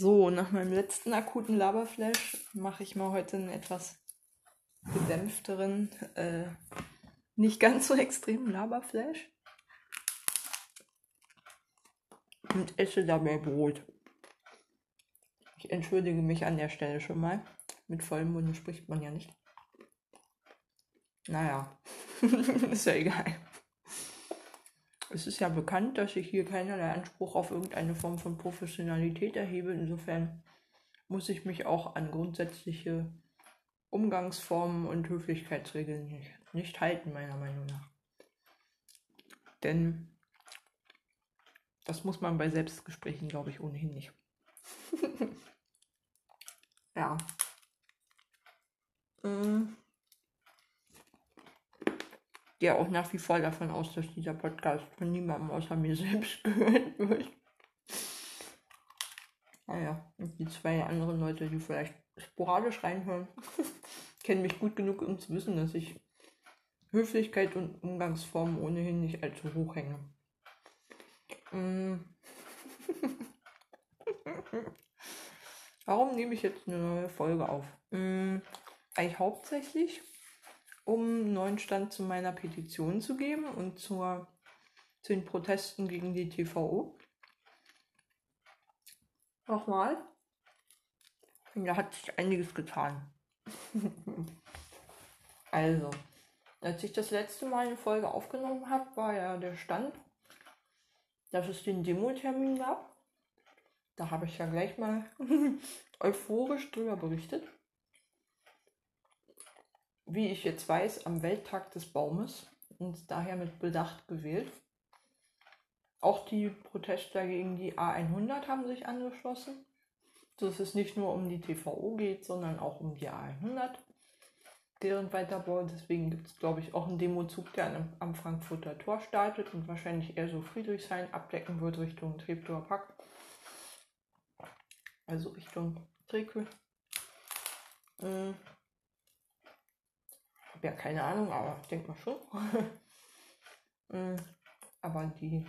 So, nach meinem letzten akuten Laberflash mache ich mal heute einen etwas gedämpfteren, äh, nicht ganz so extremen Laberflash. Und esse dabei Brot. Ich entschuldige mich an der Stelle schon mal. Mit vollem Mund spricht man ja nicht. Naja, ist ja egal. Es ist ja bekannt, dass ich hier keinerlei Anspruch auf irgendeine Form von Professionalität erhebe. Insofern muss ich mich auch an grundsätzliche Umgangsformen und Höflichkeitsregeln nicht, nicht halten, meiner Meinung nach. Denn das muss man bei Selbstgesprächen, glaube ich, ohnehin nicht. ja. Mm. Gehe auch nach wie vor davon aus, dass dieser Podcast von niemandem außer mir selbst gehört wird. Naja, und die zwei anderen Leute, die vielleicht sporadisch reinhören, kennen mich gut genug, um zu wissen, dass ich Höflichkeit und Umgangsformen ohnehin nicht allzu hoch hänge. Mm. Warum nehme ich jetzt eine neue Folge auf? Mm, eigentlich hauptsächlich, um einen neuen Stand zu meiner Petition zu geben und zur, zu den Protesten gegen die TVO. Nochmal. Da hat sich einiges getan. also, als ich das letzte Mal eine Folge aufgenommen habe, war ja der Stand, dass es den Demo-Termin gab. Da habe ich ja gleich mal euphorisch drüber berichtet. Wie ich jetzt weiß, am Welttag des Baumes und daher mit Bedacht gewählt. Auch die Protestler gegen die A100 haben sich angeschlossen dass es nicht nur um die TVO geht, sondern auch um die A100, deren Weiterbau. Deswegen gibt es, glaube ich, auch einen Demozug, der am, Frankfurter Tor startet und wahrscheinlich eher so Friedrichshain abdecken wird Richtung Treptower Park. Also Richtung Treptow. Hm. Hab ja keine Ahnung, aber ich denke mal schon. hm. Aber die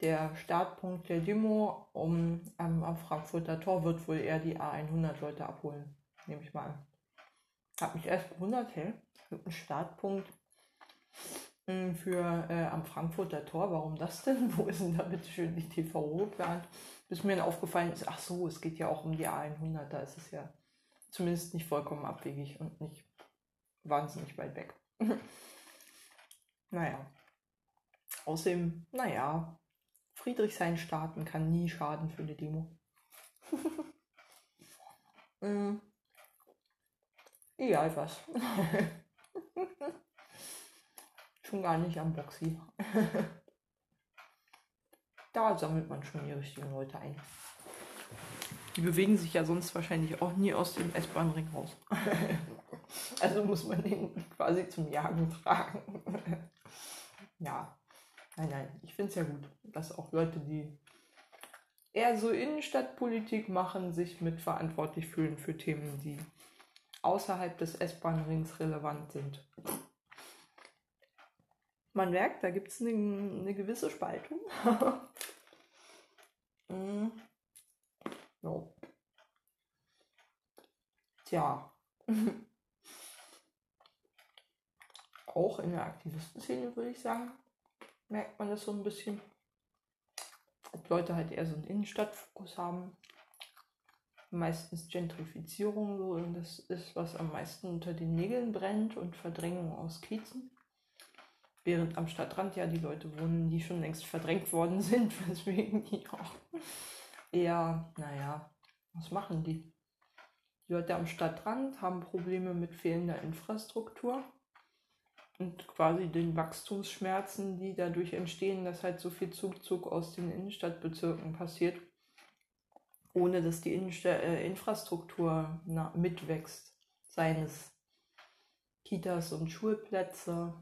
der Startpunkt der Demo um, ähm, am Frankfurter Tor wird wohl eher die A100 Leute abholen, nehme ich mal an. Hab mich erst gewundert, hey, ein Startpunkt hm, für äh, am Frankfurter Tor, warum das denn? Wo ist denn da bitte schön die TVO geplant? Bis mir dann aufgefallen ist, ach so, es geht ja auch um die A100, da ist es ja zumindest nicht vollkommen abwegig und nicht wahnsinnig weit weg. naja. Außerdem, naja, Friedrichshain starten kann nie schaden für eine Demo. mm. Egal was. schon gar nicht am Boxy. da sammelt man schon die richtigen Leute ein. Die bewegen sich ja sonst wahrscheinlich auch nie aus dem S-Bahn-Ring raus. also muss man den quasi zum Jagen tragen. ja. Nein, nein, ich finde es ja gut, dass auch Leute, die eher so Innenstadtpolitik machen, sich mitverantwortlich fühlen für Themen, die außerhalb des S-Bahn-Rings relevant sind. Man merkt, da gibt es eine, eine, gewisse Spaltung. mm. no. Tja. Auch in der Aktivistenszene würde ich sagen merkt man das so ein bisschen. Ob Leute halt eher so einen Innenstadtfokus haben. Meistens Gentrifizierung so und das ist, was am meisten unter den Nägeln brennt und Verdrängung aus Kiezen. Während am Stadtrand ja die Leute wohnen, die schon längst verdrängt worden sind, weswegen die auch eher, naja, was machen die? Die Leute am Stadtrand haben Probleme mit fehlender Infrastruktur und quasi den Wachstumsschmerzen, die dadurch entstehen, dass halt so viel Zugzug aus den Innenstadtbezirken passiert, ohne dass die Innensta äh, Infrastruktur mitwächst. Seien es Kitas und Schulplätze,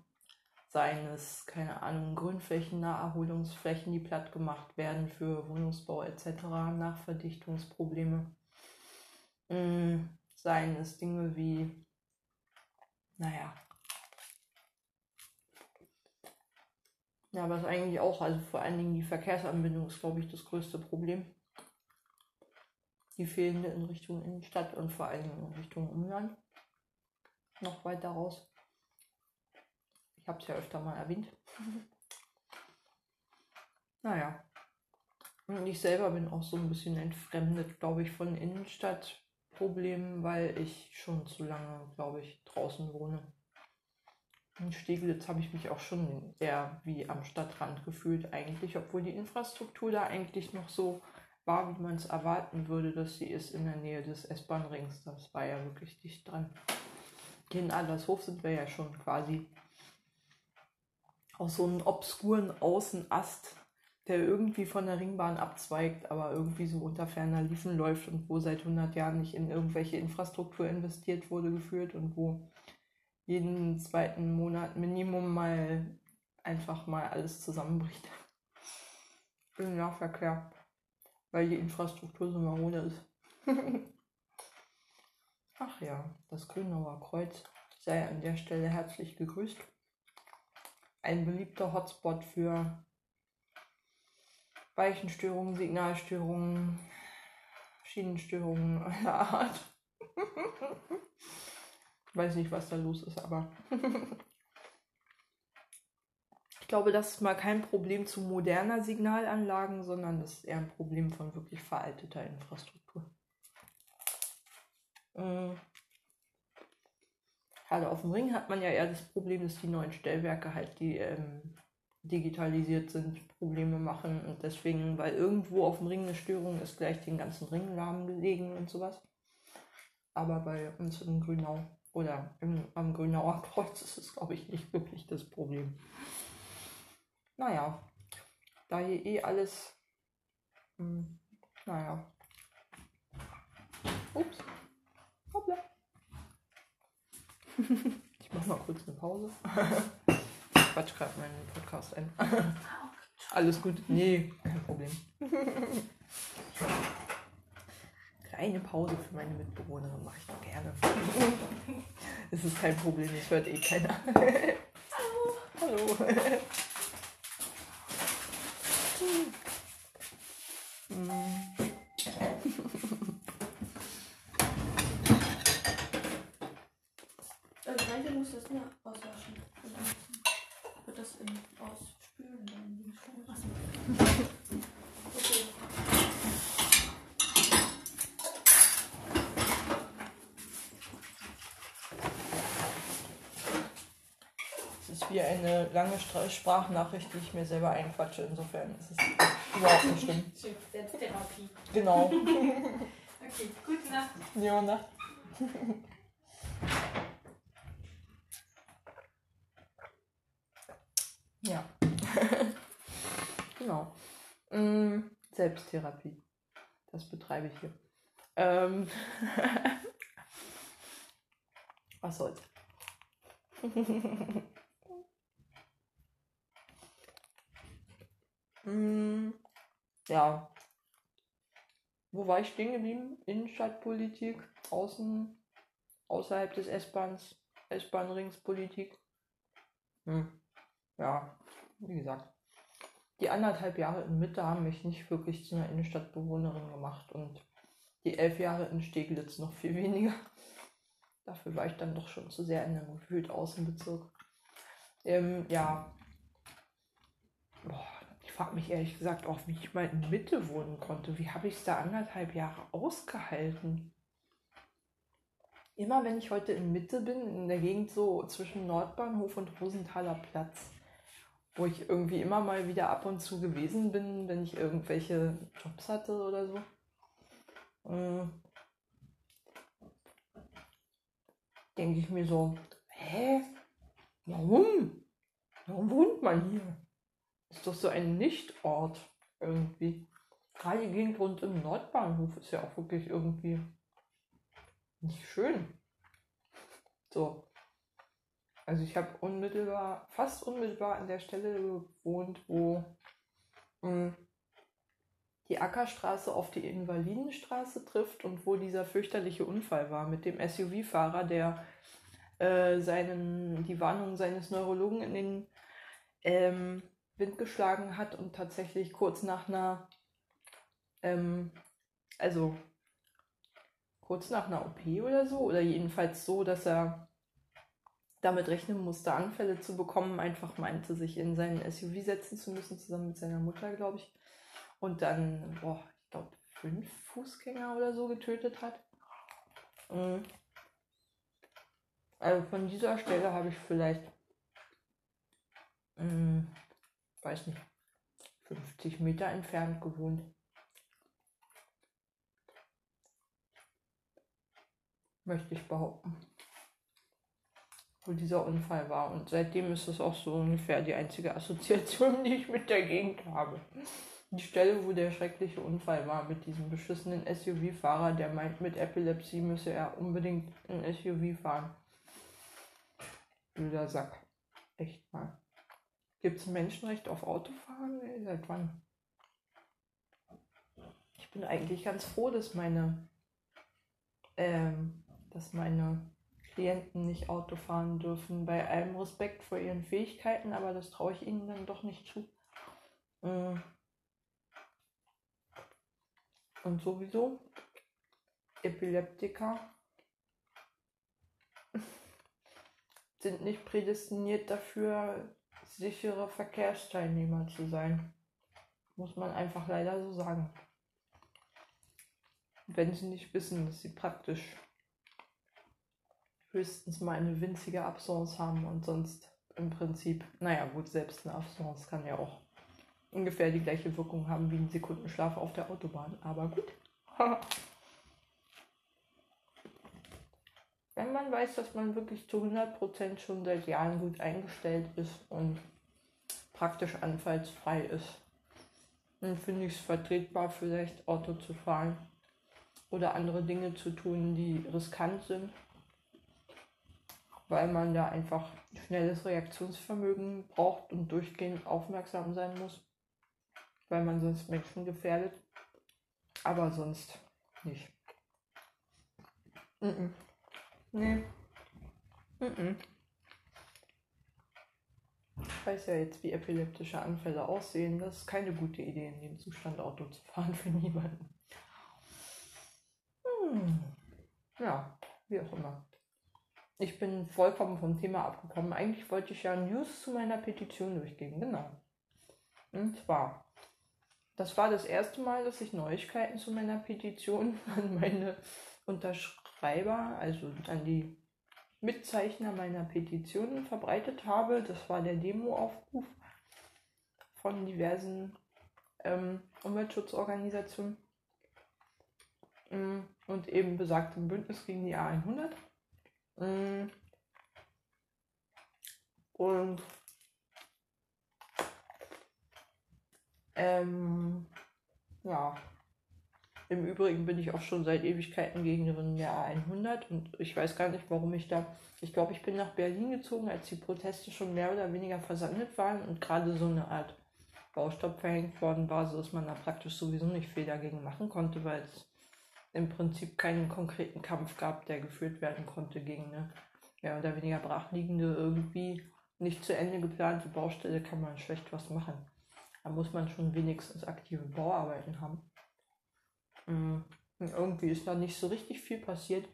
seien es, keine Ahnung, Grünflächen, Naherholungsflächen, die platt gemacht werden für Wohnungsbau etc., Nachverdichtungsprobleme. Mhm. Seien es Dinge wie, naja, Ja, was eigentlich auch, also vor allen Dingen die Verkehrsanbindung ist, glaube ich, das größte Problem. die fehlende in Richtung Innenstadt und vor allem in Richtung Umland. Noch weiter raus. Ich habe es ja öfter mal erwähnt. naja. Und ich selber bin auch so ein bisschen entfremdet, glaube ich, von Innenstadtproblemen, weil ich schon zu lange, glaube ich, draußen wohne. In Steglitz habe ich mich auch schon eher wie am Stadtrand gefühlt eigentlich, obwohl die Infrastruktur da eigentlich noch so war, wie man es erwarten würde, dass sie ist in der Nähe des S-Bahn-Rings. Das war ja wirklich dicht dran. Hier in Adlershof sind wir ja schon quasi aus so einem obskuren Außenast, der irgendwie von der Ringbahn abzweigt, aber irgendwie so unter ferner Liefen läuft und wo seit 100 Jahren nicht in irgendwelche Infrastruktur investiert wurde, geführt und wo jeden zweiten Monat Minimum mal einfach mal alles zusammenbricht. Im Nahverkehr, weil die Infrastruktur so marode ist. Ach ja, das Grünauer Kreuz sei an der Stelle herzlich gegrüßt. Ein beliebter Hotspot für Weichenstörungen, Signalstörungen, Schienenstörungen aller Art. Weiß nicht, was da los ist, aber ich glaube, das ist mal kein Problem zu moderner Signalanlagen, sondern das ist eher ein Problem von wirklich veralteter Infrastruktur. Mhm. Gerade auf dem Ring hat man ja eher das Problem, dass die neuen Stellwerke halt, die ähm, digitalisiert sind, Probleme machen und deswegen, weil irgendwo auf dem Ring eine Störung ist, gleich den ganzen Ring lahmgelegen und sowas. Aber bei uns in Grünau oder im, am Grünauer Kreuz ist es, glaube ich, nicht wirklich das Problem. Naja, da hier eh alles, hm, naja. Ups. Hoppla. ich mach mal kurz eine Pause. ich quatsch gerade meinen Podcast ein. alles gut. Nee, kein Problem kleine Pause für meine Mitbewohnerin mache ich doch gerne. Es ist kein Problem, das hört eh keiner. Hallo. Hallo. Also manche muss das nur auswaschen. Und dann wird das in ausspülen. Dann Achso. Wie eine lange Sprachnachricht, die ich mir selber einquatsche. Insofern ist es überhaupt nicht schlimm. Selbsttherapie. Genau. okay, gute Nacht. Ja, Nacht. ja. genau. Mm, Selbsttherapie. Das betreibe ich hier. Ähm Was soll's. Hm, ja. Wo war ich stehen geblieben? Innenstadtpolitik, außen, außerhalb des S-Bahns, S-Bahn-Ringspolitik. Hm. Ja, wie gesagt. Die anderthalb Jahre in Mitte haben mich nicht wirklich zu einer Innenstadtbewohnerin gemacht und die elf Jahre in Steglitz noch viel weniger. Dafür war ich dann doch schon zu sehr in einem gefühlt Außenbezirk. Ähm, ja. Boah, frage mich ehrlich gesagt auch, wie ich mal in Mitte wohnen konnte. Wie habe ich es da anderthalb Jahre ausgehalten? Immer wenn ich heute in Mitte bin, in der Gegend so zwischen Nordbahnhof und Rosenthaler Platz, wo ich irgendwie immer mal wieder ab und zu gewesen bin, wenn ich irgendwelche Jobs hatte oder so. Äh, denke ich mir so, hä? Warum? Warum wohnt man hier? Ist doch so ein Nichtort irgendwie. Gerade die Gegend rund im Nordbahnhof ist ja auch wirklich irgendwie nicht schön. So. Also ich habe unmittelbar, fast unmittelbar an der Stelle gewohnt, wo mh, hm, die Ackerstraße auf die Invalidenstraße trifft und wo dieser fürchterliche Unfall war mit dem SUV-Fahrer, der äh, seinen, die Warnung seines Neurologen in den ähm, Wind geschlagen hat und tatsächlich kurz nach einer, ähm, also kurz nach einer OP oder so, oder jedenfalls so, dass er damit rechnen musste, Anfälle zu bekommen, einfach meinte, sich in seinen SUV setzen zu müssen, zusammen mit seiner Mutter, glaube ich. Und dann, boah, ich glaube, fünf Fußgänger oder so getötet hat. Mhm. Also von dieser Stelle habe ich vielleicht, mh, weiß nicht, 50 Meter entfernt gewohnt. Möchte ich behaupten. Wo dieser Unfall war. Und seitdem ist es auch so ungefähr die einzige Assoziation, die ich mit der Gegend habe. Die Stelle, wo der schreckliche Unfall war mit diesem beschissenen SUV-Fahrer, der meint, mit Epilepsie müsse er unbedingt ein SUV fahren. Blöder Sack. Echt mal. Gibt es Menschenrecht auf Autofahren? Seit wann? Ich bin eigentlich ganz froh, dass meine, ähm, dass meine Klienten nicht Auto fahren dürfen. Bei allem Respekt vor ihren Fähigkeiten, aber das traue ich ihnen dann doch nicht zu. Mhm. Und sowieso Epileptiker sind nicht prädestiniert dafür, sichere Verkehrsteilnehmer zu sein. Muss man einfach leider so sagen. Wenn sie nicht wissen, dass sie praktisch höchstens mal eine winzige Absence haben und sonst im Prinzip, naja gut, selbst eine Absence kann ja auch ungefähr die gleiche Wirkung haben wie ein Sekundenschlaf auf der Autobahn. Aber gut. Wenn man weiß, dass man wirklich zu 100% schon seit Jahren gut eingestellt ist und praktisch anfallsfrei ist, dann finde ich es vertretbar, vielleicht Auto zu fahren oder andere Dinge zu tun, die riskant sind, weil man da einfach schnelles Reaktionsvermögen braucht und durchgehend aufmerksam sein muss weil man sonst Menschen gefährdet. Aber sonst nicht. Mm -mm. Nee. Mm ich weiß ja jetzt, wie epileptische Anfälle aussehen. Das ist keine gute Idee, in dem Zustand Auto zu fahren für niemanden. Hm. Ja, wie auch immer. Ich bin vollkommen vom Thema abgekommen. Eigentlich wollte ich ja News zu meiner Petition durchgehen. Genau. Und zwar das war das erste Mal, dass ich Neuigkeiten zu meiner Petition an meine Unterschreiber, also an die Mitzeichner meiner Petition verbreitet habe. Das war der Demoaufruf von diversen ähm, Umweltschutzorganisationen mm, und eben besagtem Bündnis gegen die A100. Mm. Und Ähm, ja. Im Übrigen bin ich auch schon seit Ewigkeiten Gegnerin der A100 und ich weiß gar nicht, warum ich da. Ich glaube, ich bin nach Berlin gezogen, als die Proteste schon mehr oder weniger versandet waren und gerade so eine Art Baustopp verhängt worden war, sodass man da praktisch sowieso nicht viel dagegen machen konnte, weil es im Prinzip keinen konkreten Kampf gab, der geführt werden konnte gegen eine mehr oder weniger brachliegende, irgendwie nicht zu Ende geplante Baustelle, kann man schlecht was machen. Da muss man schon wenigstens aktive Bauarbeiten haben. Mhm. Irgendwie ist da nicht so richtig viel passiert.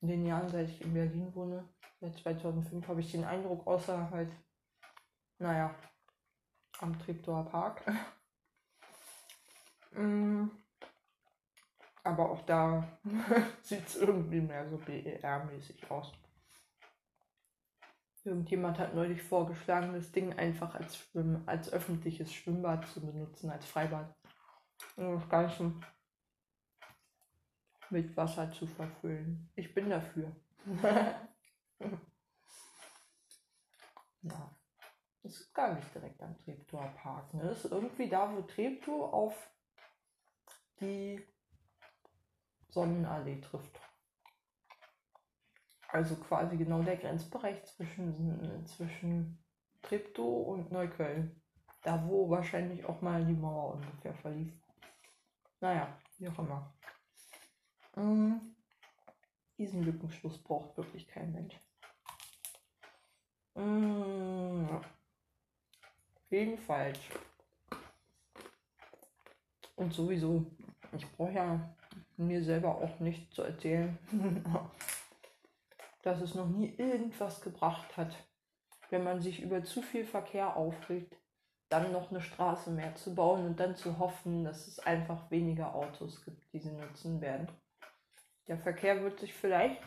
In den Jahren, seit ich in Berlin wohne, seit 2005, habe ich den Eindruck, außer halt, naja, am Treptower Park. mhm. Aber auch da sieht es irgendwie mehr so BER-mäßig aus. Irgendjemand hat neulich vorgeschlagen, das Ding einfach als, Schwimm als öffentliches Schwimmbad zu benutzen, als Freibad. Und das Ganze mit Wasser zu verfüllen. Ich bin dafür. ja. Das ist gar nicht direkt am Treptower Park. Ne? Das ist irgendwie da, wo Treptow auf die Sonnenallee trifft. Also quasi genau der Grenzbereich zwischen, zwischen Treptow und Neukölln. Da, wo wahrscheinlich auch mal die Mauer ungefähr verlief. Naja, wie auch immer. Mhm. Diesen Lückenschluss braucht wirklich kein Mensch. Mhm. Jedenfalls. Und sowieso, ich brauche ja mir selber auch nicht zu erzählen, dass es noch nie irgendwas gebracht hat, wenn man sich über zu viel Verkehr aufregt, dann noch eine Straße mehr zu bauen und dann zu hoffen, dass es einfach weniger Autos gibt, die sie nutzen werden. Der Verkehr wird sich vielleicht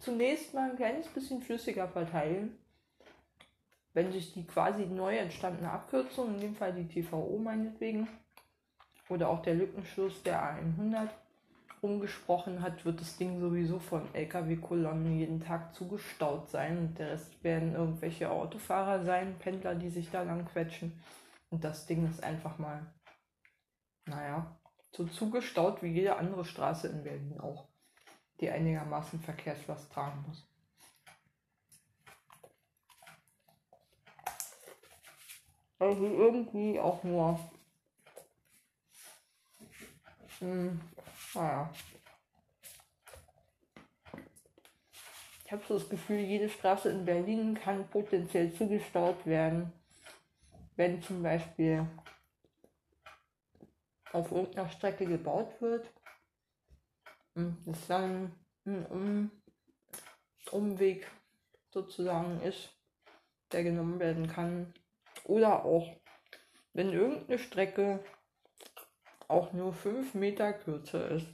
zunächst mal ein kleines bisschen flüssiger verteilen, wenn sich die quasi neu entstandene Abkürzung, in dem Fall die TVO meinetwegen, oder auch der Lückenschluss der A100 umgesprochen hat, wird das Ding sowieso von LKW-Kolonnen jeden Tag zugestaut sein. Und der Rest werden irgendwelche Autofahrer sein, Pendler, die sich da lang quetschen. Und das Ding ist einfach mal, naja, so zugestaut wie jede andere Straße in Berlin auch, die einigermaßen Verkehrslast tragen muss. Also irgendwie auch nur hm, naja. Ich habe so das Gefühl, jede Straße in Berlin kann potenziell zugestaut werden, wenn zum Beispiel auf irgendeiner Strecke gebaut wird und es dann ein um Umweg sozusagen ist, der genommen werden kann. Oder auch, wenn irgendeine Strecke auch nur 5 Meter kürzer ist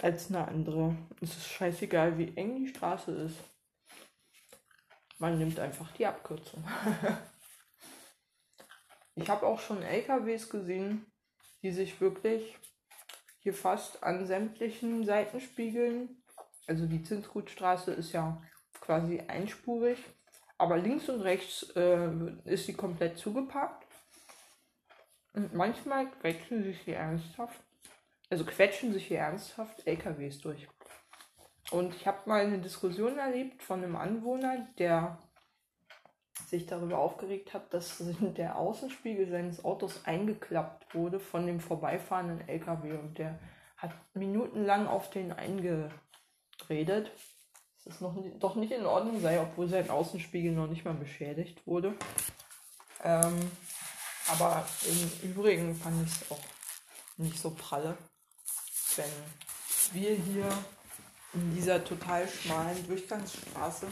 als eine andere. Es ist scheißegal, wie eng die Straße ist. Man nimmt einfach die Abkürzung. ich habe auch schon LKWs gesehen, die sich wirklich hier fast an sämtlichen Seitenspiegeln, also die Zinsgutstraße ist ja quasi einspurig, aber links und rechts äh, ist sie komplett zugepackt und manchmal quetschen sich hier ernsthaft, also quetschen sich hier ernsthaft LKWs durch. Und ich habe mal eine Diskussion erlebt von einem Anwohner, der sich darüber aufgeregt hat, dass der Außenspiegel seines Autos eingeklappt wurde von dem vorbeifahrenden LKW und der hat minutenlang auf den eingeredet, dass es noch doch nicht in Ordnung sei, obwohl sein Außenspiegel noch nicht mal beschädigt wurde. Ähm, aber im Übrigen fand ich es auch nicht so pralle, wenn wir hier in dieser total schmalen Durchgangsstraße,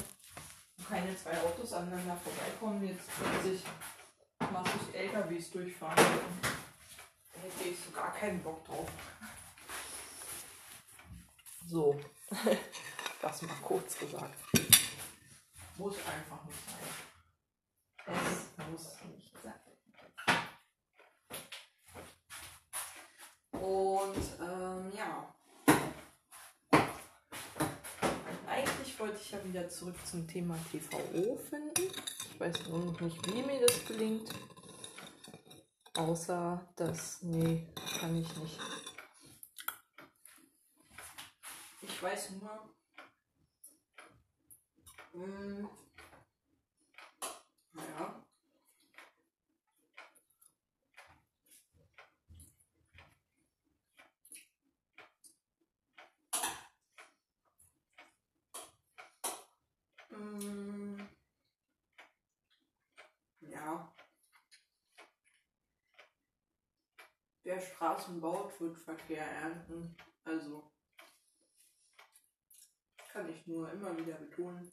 keine zwei Autos aneinander vorbeikommen, jetzt plötzlich massig LKWs durchfahren. Da hätte ich so gar keinen Bock drauf. So, das mal kurz gesagt. Muss einfach nicht sein. Es muss nicht sein. Und ähm, ja. Eigentlich wollte ich ja wieder zurück zum Thema TVO finden. Ich weiß nur noch nicht, wie mir das gelingt. Außer dass, nee, kann ich nicht. Ich weiß nur, mh, hm, naja, Mm. Ja. Wer Straßen baut, wird Verkehr ernten. Also kann ich nur immer wieder betonen.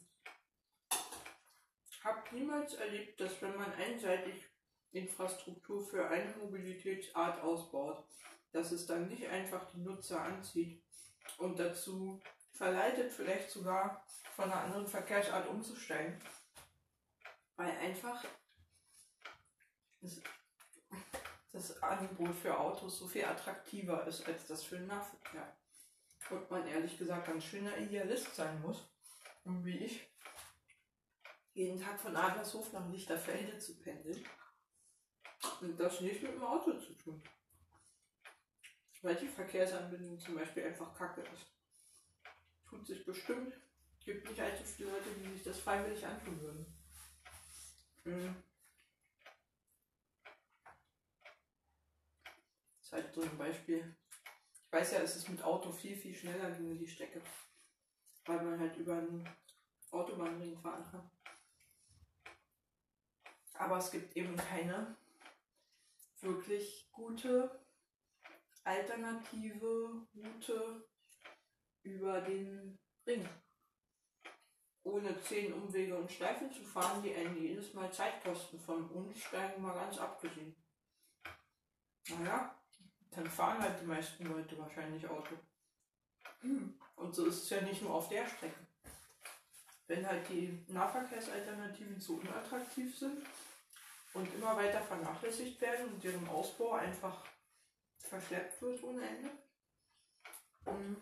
Hab niemals erlebt, dass wenn man einseitig Infrastruktur für eine Mobilitätsart ausbaut, dass es dann nicht einfach die Nutzer anzieht und dazu verleitet, vielleicht sogar von einer anderen Verkehrsart umzusteigen. Weil einfach das, das Angebot für Autos so viel attraktiver ist als das für den Nahverkehr. Und man ehrlich gesagt ein schöner Idealist sein muss, um wie ich jeden Tag von Adlershof nach Lichterfelde zu pendeln. Und das nicht mit dem Auto zu tun. Weil die Verkehrsanbindung zum Beispiel einfach kacke ist tut sich bestimmt. Gibt nicht allzu viele Leute, die sich das freiwillig antun würden. Mhm. Ist halt so ein Beispiel. Ich weiß ja, es ist mit Auto viel, viel schneller gegen die Strecke. Weil man halt über einen Autobahnring fahren kann. Aber es gibt eben keine wirklich gute alternative Route über den Ring. Ohne zehn Umwege und Schleifen zu fahren, die einen jedes Mal Zeit kosten, vom Umsteigen mal ganz abgesehen. Naja, dann fahren halt die meisten Leute wahrscheinlich Auto. Und so ist es ja nicht nur auf der Strecke. Wenn halt die Nahverkehrsalternativen so unattraktiv sind und immer weiter vernachlässigt werden und deren Ausbau einfach verschleppt wird ohne Ende, ähm,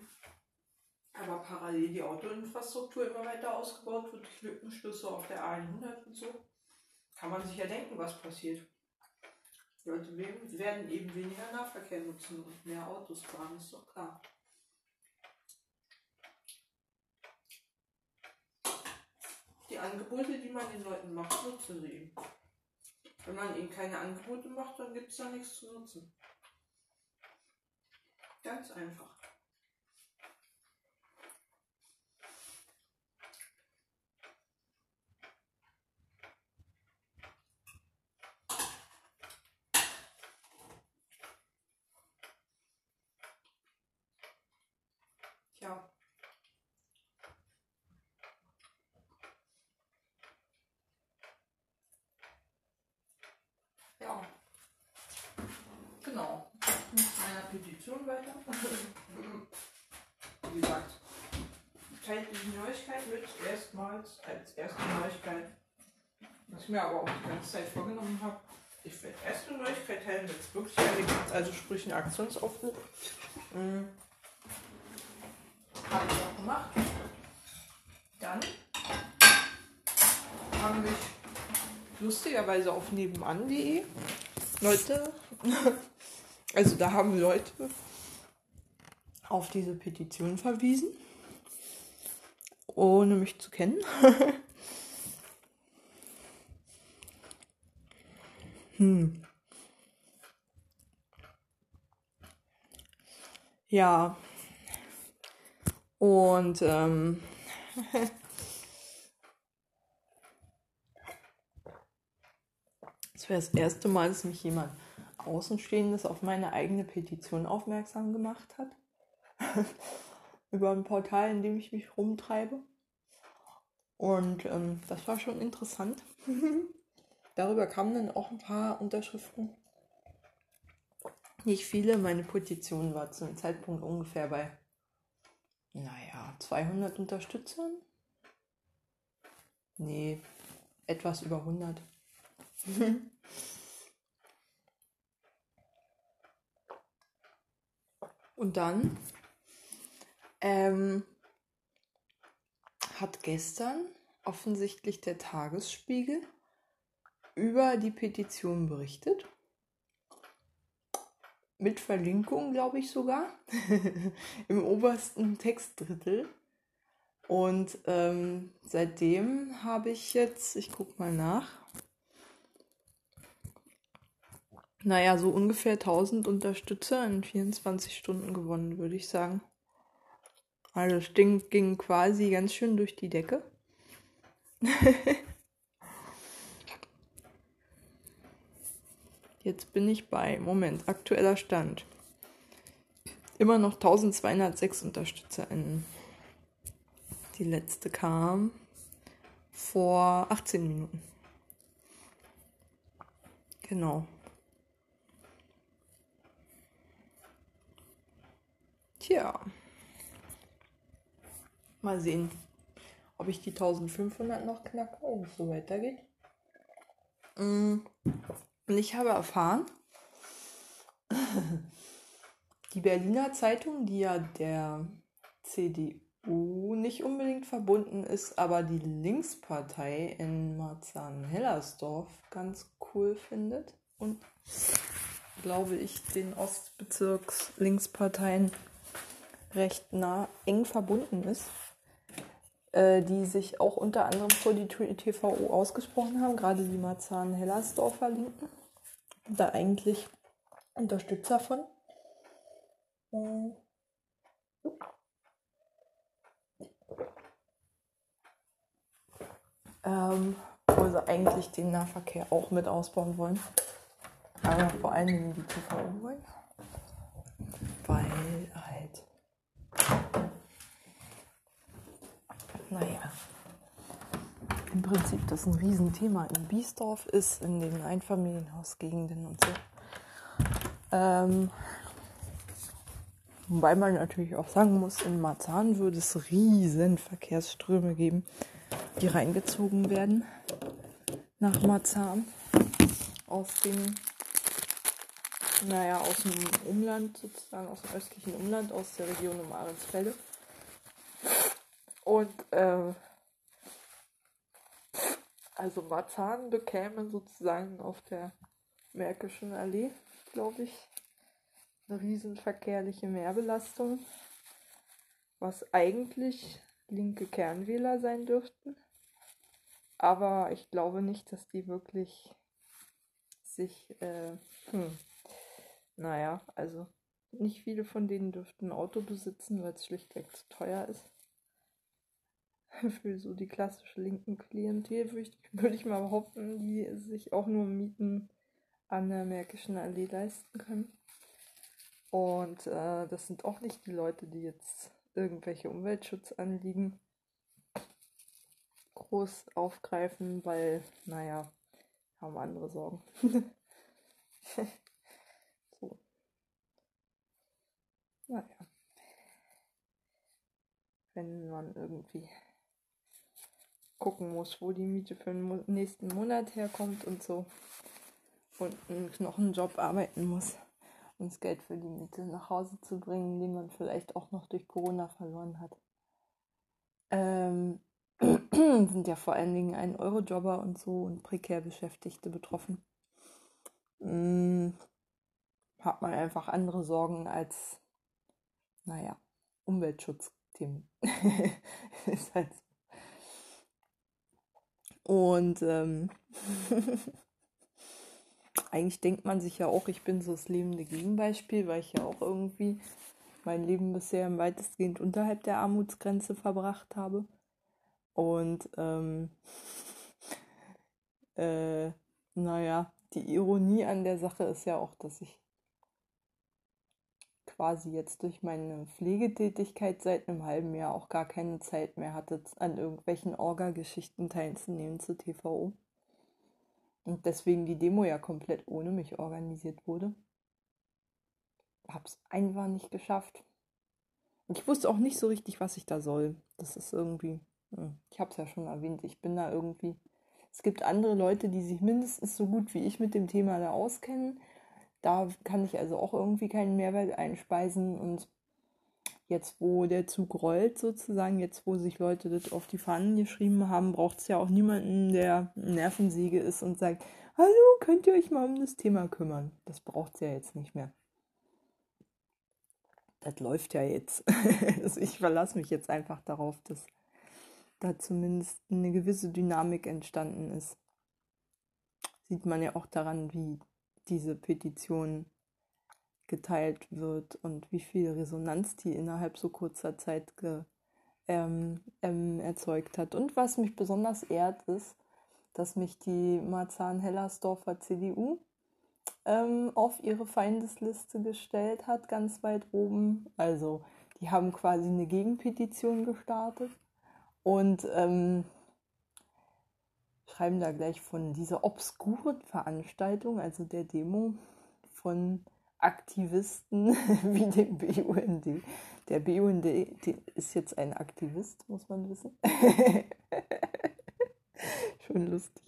aber parallel die Autoinfrastruktur immer weiter ausgebaut wird, Lückenschlüsse auf der A100 und so, kann man sich ja denken, was passiert. Die Leute werden eben weniger Nahverkehr nutzen und mehr Autos fahren, ist doch klar. Die Angebote, die man den Leuten macht, nutzen sie eben. Wenn man ihnen keine Angebote macht, dann gibt es da nichts zu nutzen. Ganz einfach. Tja. Ja. Genau. Mit meiner Petition weiter. Wie gesagt, teilt die Neuigkeit mit, erstmals als erste Neuigkeit. Was ich mir aber auch die ganze Zeit vorgenommen habe. Ich werde erst eine Neuigkeit teilen, wenn es wirklich eine gibt, also sprich einen Aktionsaufruf. Mhm. Habe ich auch gemacht. Dann haben mich lustigerweise auf nebenan.de Leute, also da haben Leute auf diese Petition verwiesen, ohne mich zu kennen. hm. Ja. Und ähm, es wäre das erste Mal, dass mich jemand Außenstehendes auf meine eigene Petition aufmerksam gemacht hat. Über ein Portal, in dem ich mich rumtreibe. Und ähm, das war schon interessant. Darüber kamen dann auch ein paar Unterschriften. Nicht viele. Meine Petition war zu dem Zeitpunkt ungefähr bei, naja, 200 Unterstützern. Nee, etwas über 100. Und dann ähm, hat gestern offensichtlich der Tagesspiegel über die Petition berichtet. Mit Verlinkung, glaube ich sogar, im obersten Textdrittel. Und ähm, seitdem habe ich jetzt, ich gucke mal nach, naja, so ungefähr 1000 Unterstützer in 24 Stunden gewonnen, würde ich sagen. Also das Ding ging quasi ganz schön durch die Decke. Jetzt bin ich bei, Moment, aktueller Stand. Immer noch 1206 UnterstützerInnen. Die letzte kam vor 18 Minuten. Genau. Tja. Mal sehen, ob ich die 1500 noch knacke und es so weitergeht. Mm. Und ich habe erfahren, die Berliner Zeitung, die ja der CDU nicht unbedingt verbunden ist, aber die Linkspartei in Marzahn-Hellersdorf ganz cool findet und glaube ich den Ostbezirks Linksparteien recht nah eng verbunden ist, äh, die sich auch unter anderem vor die TVO ausgesprochen haben, gerade die Marzahn-Hellersdorfer Linken, da eigentlich Unterstützer von. Ähm, wo ähm, also sie eigentlich den Nahverkehr auch mit ausbauen wollen. Aber vor allen Dingen die TVO wollen. Weil halt. Naja im Prinzip das ein Riesenthema in Biesdorf ist, in den Einfamilienhausgegenden und so. Ähm, wobei man natürlich auch sagen muss, in Marzahn würde es riesen Verkehrsströme geben, die reingezogen werden nach Marzahn aus dem, naja, aus dem Umland sozusagen, aus dem östlichen Umland, aus der Region um Ahrensfelde. Und äh, also Marzahn bekäme sozusagen auf der Märkischen Allee, glaube ich, eine riesenverkehrliche Mehrbelastung, was eigentlich linke Kernwähler sein dürften. Aber ich glaube nicht, dass die wirklich sich, äh, hm, naja, also nicht viele von denen dürften ein Auto besitzen, weil es schlichtweg zu teuer ist. Für so die klassische linken Klientel würde ich, würd ich mal behaupten, die sich auch nur Mieten an der Märkischen Allee leisten können. Und äh, das sind auch nicht die Leute, die jetzt irgendwelche Umweltschutzanliegen groß aufgreifen, weil, naja, haben andere Sorgen. so. Naja. Wenn man irgendwie gucken muss, wo die Miete für den nächsten Monat herkommt und so. Und einen Job arbeiten muss, um das Geld für die Miete nach Hause zu bringen, den man vielleicht auch noch durch Corona verloren hat. Ähm, sind ja vor allen Dingen ein Eurojobber und so und prekär Beschäftigte betroffen. Hm, hat man einfach andere Sorgen als, naja, Umweltschutzthemen. ist halt so. Und ähm, eigentlich denkt man sich ja auch, ich bin so das lebende Gegenbeispiel, weil ich ja auch irgendwie mein Leben bisher weitestgehend unterhalb der Armutsgrenze verbracht habe. Und ähm, äh, naja, die Ironie an der Sache ist ja auch, dass ich quasi jetzt durch meine Pflegetätigkeit seit einem halben Jahr auch gar keine Zeit mehr hatte, an irgendwelchen Orga-Geschichten teilzunehmen zu TVO. Und deswegen die Demo ja komplett ohne mich organisiert wurde. Hab's einfach nicht geschafft. Ich wusste auch nicht so richtig, was ich da soll. Das ist irgendwie hm, ich habe es ja schon erwähnt, ich bin da irgendwie. Es gibt andere Leute, die sich mindestens so gut wie ich mit dem Thema da auskennen. Da kann ich also auch irgendwie keinen Mehrwert einspeisen. Und jetzt, wo der Zug rollt, sozusagen, jetzt, wo sich Leute das auf die Fahnen geschrieben haben, braucht es ja auch niemanden, der Nervensäge ist und sagt: Hallo, könnt ihr euch mal um das Thema kümmern? Das braucht es ja jetzt nicht mehr. Das läuft ja jetzt. also ich verlasse mich jetzt einfach darauf, dass da zumindest eine gewisse Dynamik entstanden ist. Sieht man ja auch daran, wie diese Petition geteilt wird und wie viel Resonanz die innerhalb so kurzer Zeit ge, ähm, ähm, erzeugt hat. Und was mich besonders ehrt, ist, dass mich die Marzahn-Hellersdorfer CDU ähm, auf ihre Feindesliste gestellt hat, ganz weit oben. Also die haben quasi eine Gegenpetition gestartet und ähm, schreiben da gleich von dieser obskuren Veranstaltung, also der Demo von Aktivisten wie dem BUND. Der BUND ist jetzt ein Aktivist, muss man wissen. Schon lustig.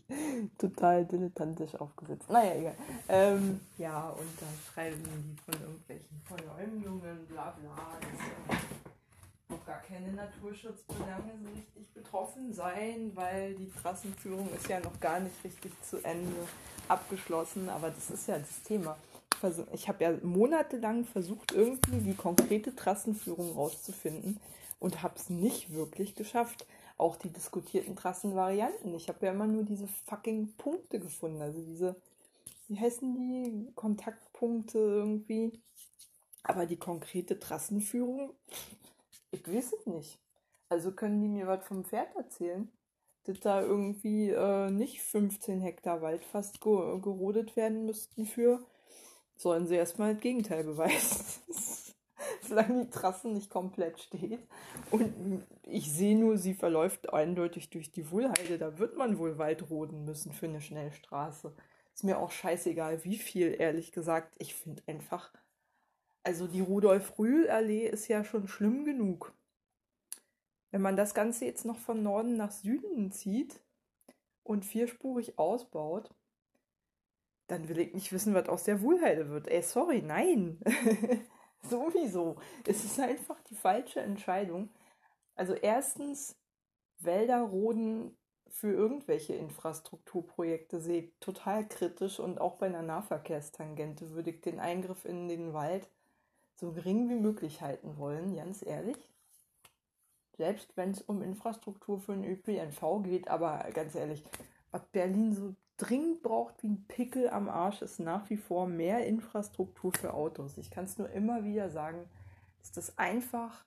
Total dilettantisch aufgesetzt. Naja, egal. Ähm, ja, und dann schreiben die von irgendwelchen Verleumdungen, bla bla. Noch gar keine Naturschutzbelange so richtig betroffen sein, weil die Trassenführung ist ja noch gar nicht richtig zu Ende abgeschlossen. Aber das ist ja das Thema. Ich habe ja monatelang versucht, irgendwie die konkrete Trassenführung rauszufinden und habe es nicht wirklich geschafft. Auch die diskutierten Trassenvarianten. Ich habe ja immer nur diese fucking Punkte gefunden. Also diese, wie heißen die? Kontaktpunkte irgendwie. Aber die konkrete Trassenführung, ich weiß es nicht. Also können die mir was vom Pferd erzählen? Dass da irgendwie äh, nicht 15 Hektar Wald fast ge gerodet werden müssten für, sollen sie erstmal das Gegenteil beweisen. solange die Trasse nicht komplett steht. Und ich sehe nur, sie verläuft eindeutig durch die Wohlheide. Da wird man wohl weit roden müssen für eine Schnellstraße. Ist mir auch scheißegal, wie viel, ehrlich gesagt. Ich finde einfach, also die Rudolf-Rühl-Allee ist ja schon schlimm genug. Wenn man das Ganze jetzt noch von Norden nach Süden zieht und vierspurig ausbaut, dann will ich nicht wissen, was aus der Wohlheide wird. Ey, sorry, nein. Sowieso. Es ist einfach die falsche Entscheidung. Also erstens, Wälder roden für irgendwelche Infrastrukturprojekte sehe ich total kritisch und auch bei einer Nahverkehrstangente würde ich den Eingriff in den Wald so gering wie möglich halten wollen, ganz ehrlich. Selbst wenn es um Infrastruktur für den ÖPNV geht, aber ganz ehrlich, was Berlin so dringend braucht wie ein Pickel am Arsch, ist nach wie vor mehr Infrastruktur für Autos. Ich kann es nur immer wieder sagen, dass das einfach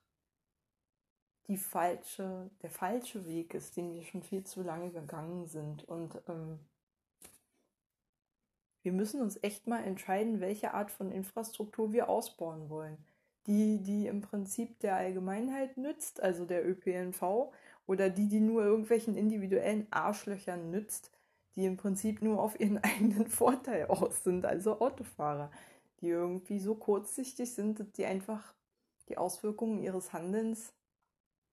die falsche, der falsche Weg ist, den wir schon viel zu lange gegangen sind. Und ähm, wir müssen uns echt mal entscheiden, welche Art von Infrastruktur wir ausbauen wollen. Die, die im Prinzip der Allgemeinheit nützt, also der ÖPNV, oder die, die nur irgendwelchen individuellen Arschlöchern nützt, die im Prinzip nur auf ihren eigenen Vorteil aus sind, also Autofahrer, die irgendwie so kurzsichtig sind, dass die einfach die Auswirkungen ihres Handelns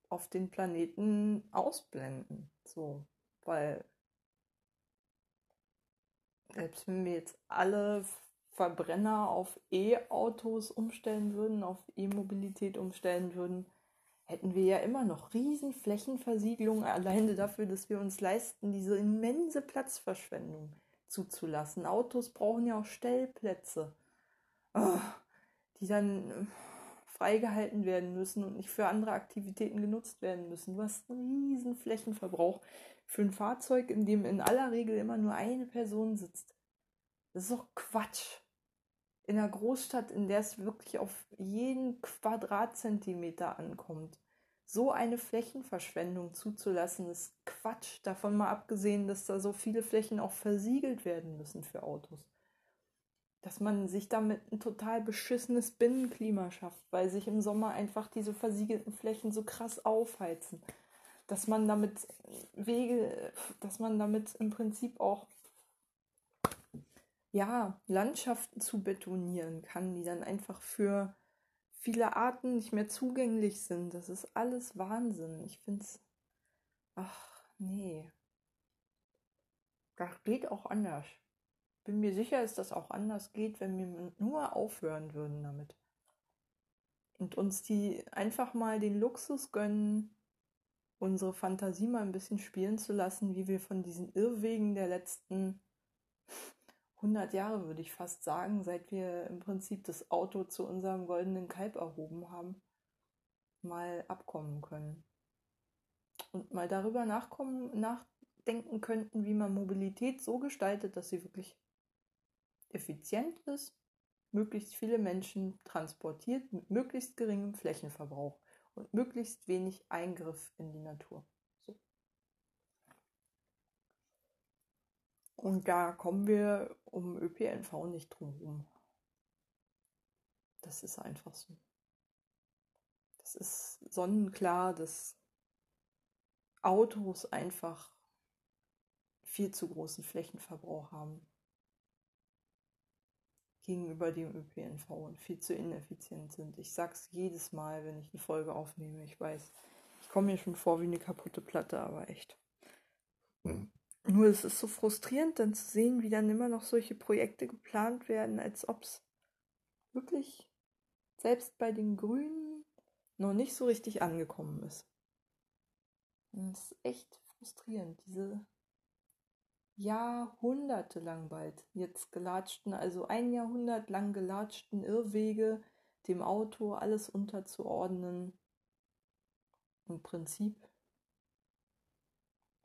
auf den Planeten ausblenden. So, weil selbst wenn wir jetzt alle Verbrenner auf E-Autos umstellen würden, auf E-Mobilität umstellen würden, hätten wir ja immer noch riesen Flächenversiegelung alleine dafür, dass wir uns leisten, diese immense Platzverschwendung zuzulassen. Autos brauchen ja auch Stellplätze, oh, die dann äh, freigehalten werden müssen und nicht für andere Aktivitäten genutzt werden müssen. Du hast einen riesen Flächenverbrauch für ein Fahrzeug, in dem in aller Regel immer nur eine Person sitzt. Das ist doch Quatsch in einer Großstadt, in der es wirklich auf jeden Quadratzentimeter ankommt, so eine Flächenverschwendung zuzulassen, ist Quatsch. Davon mal abgesehen, dass da so viele Flächen auch versiegelt werden müssen für Autos. Dass man sich damit ein total beschissenes Binnenklima schafft, weil sich im Sommer einfach diese versiegelten Flächen so krass aufheizen. Dass man damit Wege, dass man damit im Prinzip auch ja, Landschaften zu betonieren kann, die dann einfach für viele Arten nicht mehr zugänglich sind. Das ist alles Wahnsinn. Ich finde es. Ach, nee. Das geht auch anders. Bin mir sicher, dass das auch anders geht, wenn wir nur aufhören würden damit. Und uns die einfach mal den Luxus gönnen, unsere Fantasie mal ein bisschen spielen zu lassen, wie wir von diesen Irrwegen der letzten 100 Jahre, würde ich fast sagen, seit wir im Prinzip das Auto zu unserem goldenen Kalb erhoben haben, mal abkommen können. Und mal darüber nachkommen, nachdenken könnten, wie man Mobilität so gestaltet, dass sie wirklich effizient ist, möglichst viele Menschen transportiert mit möglichst geringem Flächenverbrauch und möglichst wenig Eingriff in die Natur. Und da kommen wir um ÖPNV nicht drum herum. Das ist einfach so. Das ist sonnenklar, dass Autos einfach viel zu großen Flächenverbrauch haben gegenüber dem ÖPNV und viel zu ineffizient sind. Ich sag's jedes Mal, wenn ich eine Folge aufnehme. Ich weiß, ich komme mir schon vor wie eine kaputte Platte, aber echt. Mhm. Nur es ist so frustrierend, dann zu sehen, wie dann immer noch solche Projekte geplant werden, als ob es wirklich selbst bei den Grünen noch nicht so richtig angekommen ist. Und das ist echt frustrierend, diese jahrhundertelang bald jetzt gelatschten, also ein Jahrhundert lang gelatschten Irrwege, dem Auto alles unterzuordnen. Im Prinzip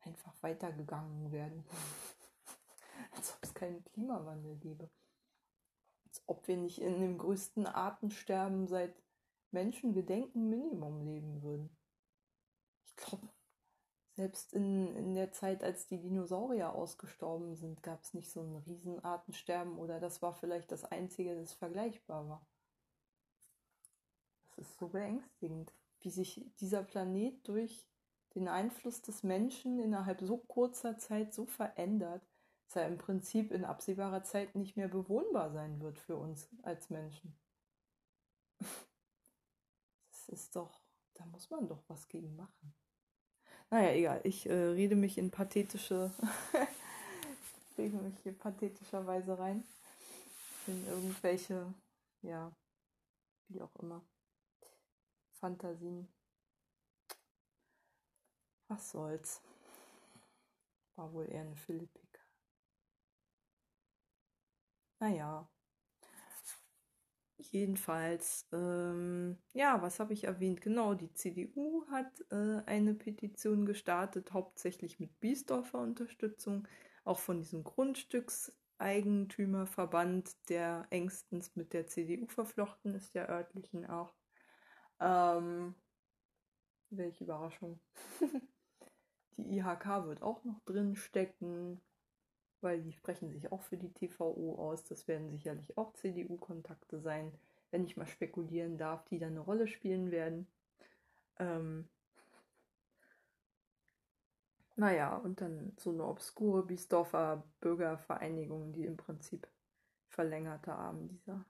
einfach weitergegangen werden. Als ob es keinen Klimawandel gäbe. Als ob wir nicht in dem größten Artensterben seit Menschengedenken Minimum leben würden. Ich glaube, selbst in, in der Zeit, als die Dinosaurier ausgestorben sind, gab es nicht so ein Riesenartensterben oder das war vielleicht das Einzige, das vergleichbar war. Das ist so beängstigend, wie sich dieser Planet durch den Einfluss des Menschen innerhalb so kurzer Zeit so verändert, dass er im Prinzip in absehbarer Zeit nicht mehr bewohnbar sein wird für uns als Menschen. Das ist doch, da muss man doch was gegen machen. Naja, egal, ich äh, rede mich in pathetische, rede mich hier pathetischerweise rein. In irgendwelche, ja, wie auch immer, Fantasien. Was soll's. War wohl eher eine Philippik. Naja. Jedenfalls, ähm, ja, was habe ich erwähnt? Genau, die CDU hat äh, eine Petition gestartet, hauptsächlich mit Biesdorfer Unterstützung, auch von diesem Grundstückseigentümerverband, der engstens mit der CDU verflochten ist, der örtlichen auch. Ähm, welche Überraschung. die IHK wird auch noch drin stecken weil die sprechen sich auch für die TVO aus. Das werden sicherlich auch CDU-Kontakte sein, wenn ich mal spekulieren darf, die da eine Rolle spielen werden. Ähm naja, und dann so eine obskure Biesdorfer Bürgervereinigung, die im Prinzip verlängerte Arm dieser,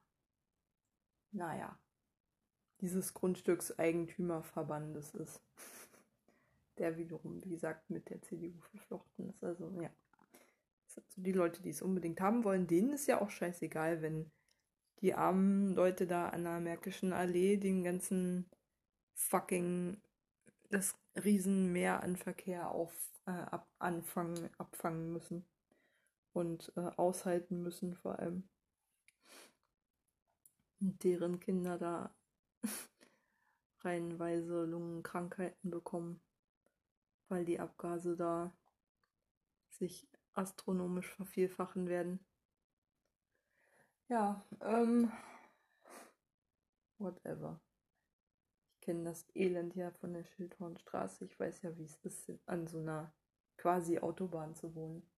naja, dieses Grundstückseigentümerverbandes ist. Der wiederum, wie gesagt, mit der CDU verflochten ist. Also, ja. Also die Leute, die es unbedingt haben wollen, denen ist ja auch scheißegal, wenn die armen Leute da an der Märkischen Allee den ganzen fucking das Riesenmeer an Verkehr auf, äh, ab, anfangen, abfangen müssen und äh, aushalten müssen vor allem. Und deren Kinder da reihenweise Lungenkrankheiten bekommen, weil die Abgase da sich astronomisch vervielfachen werden. Ja, ähm, whatever. Ich kenne das Elend ja von der Schildhornstraße. Ich weiß ja, wie es ist, an so einer quasi Autobahn zu wohnen.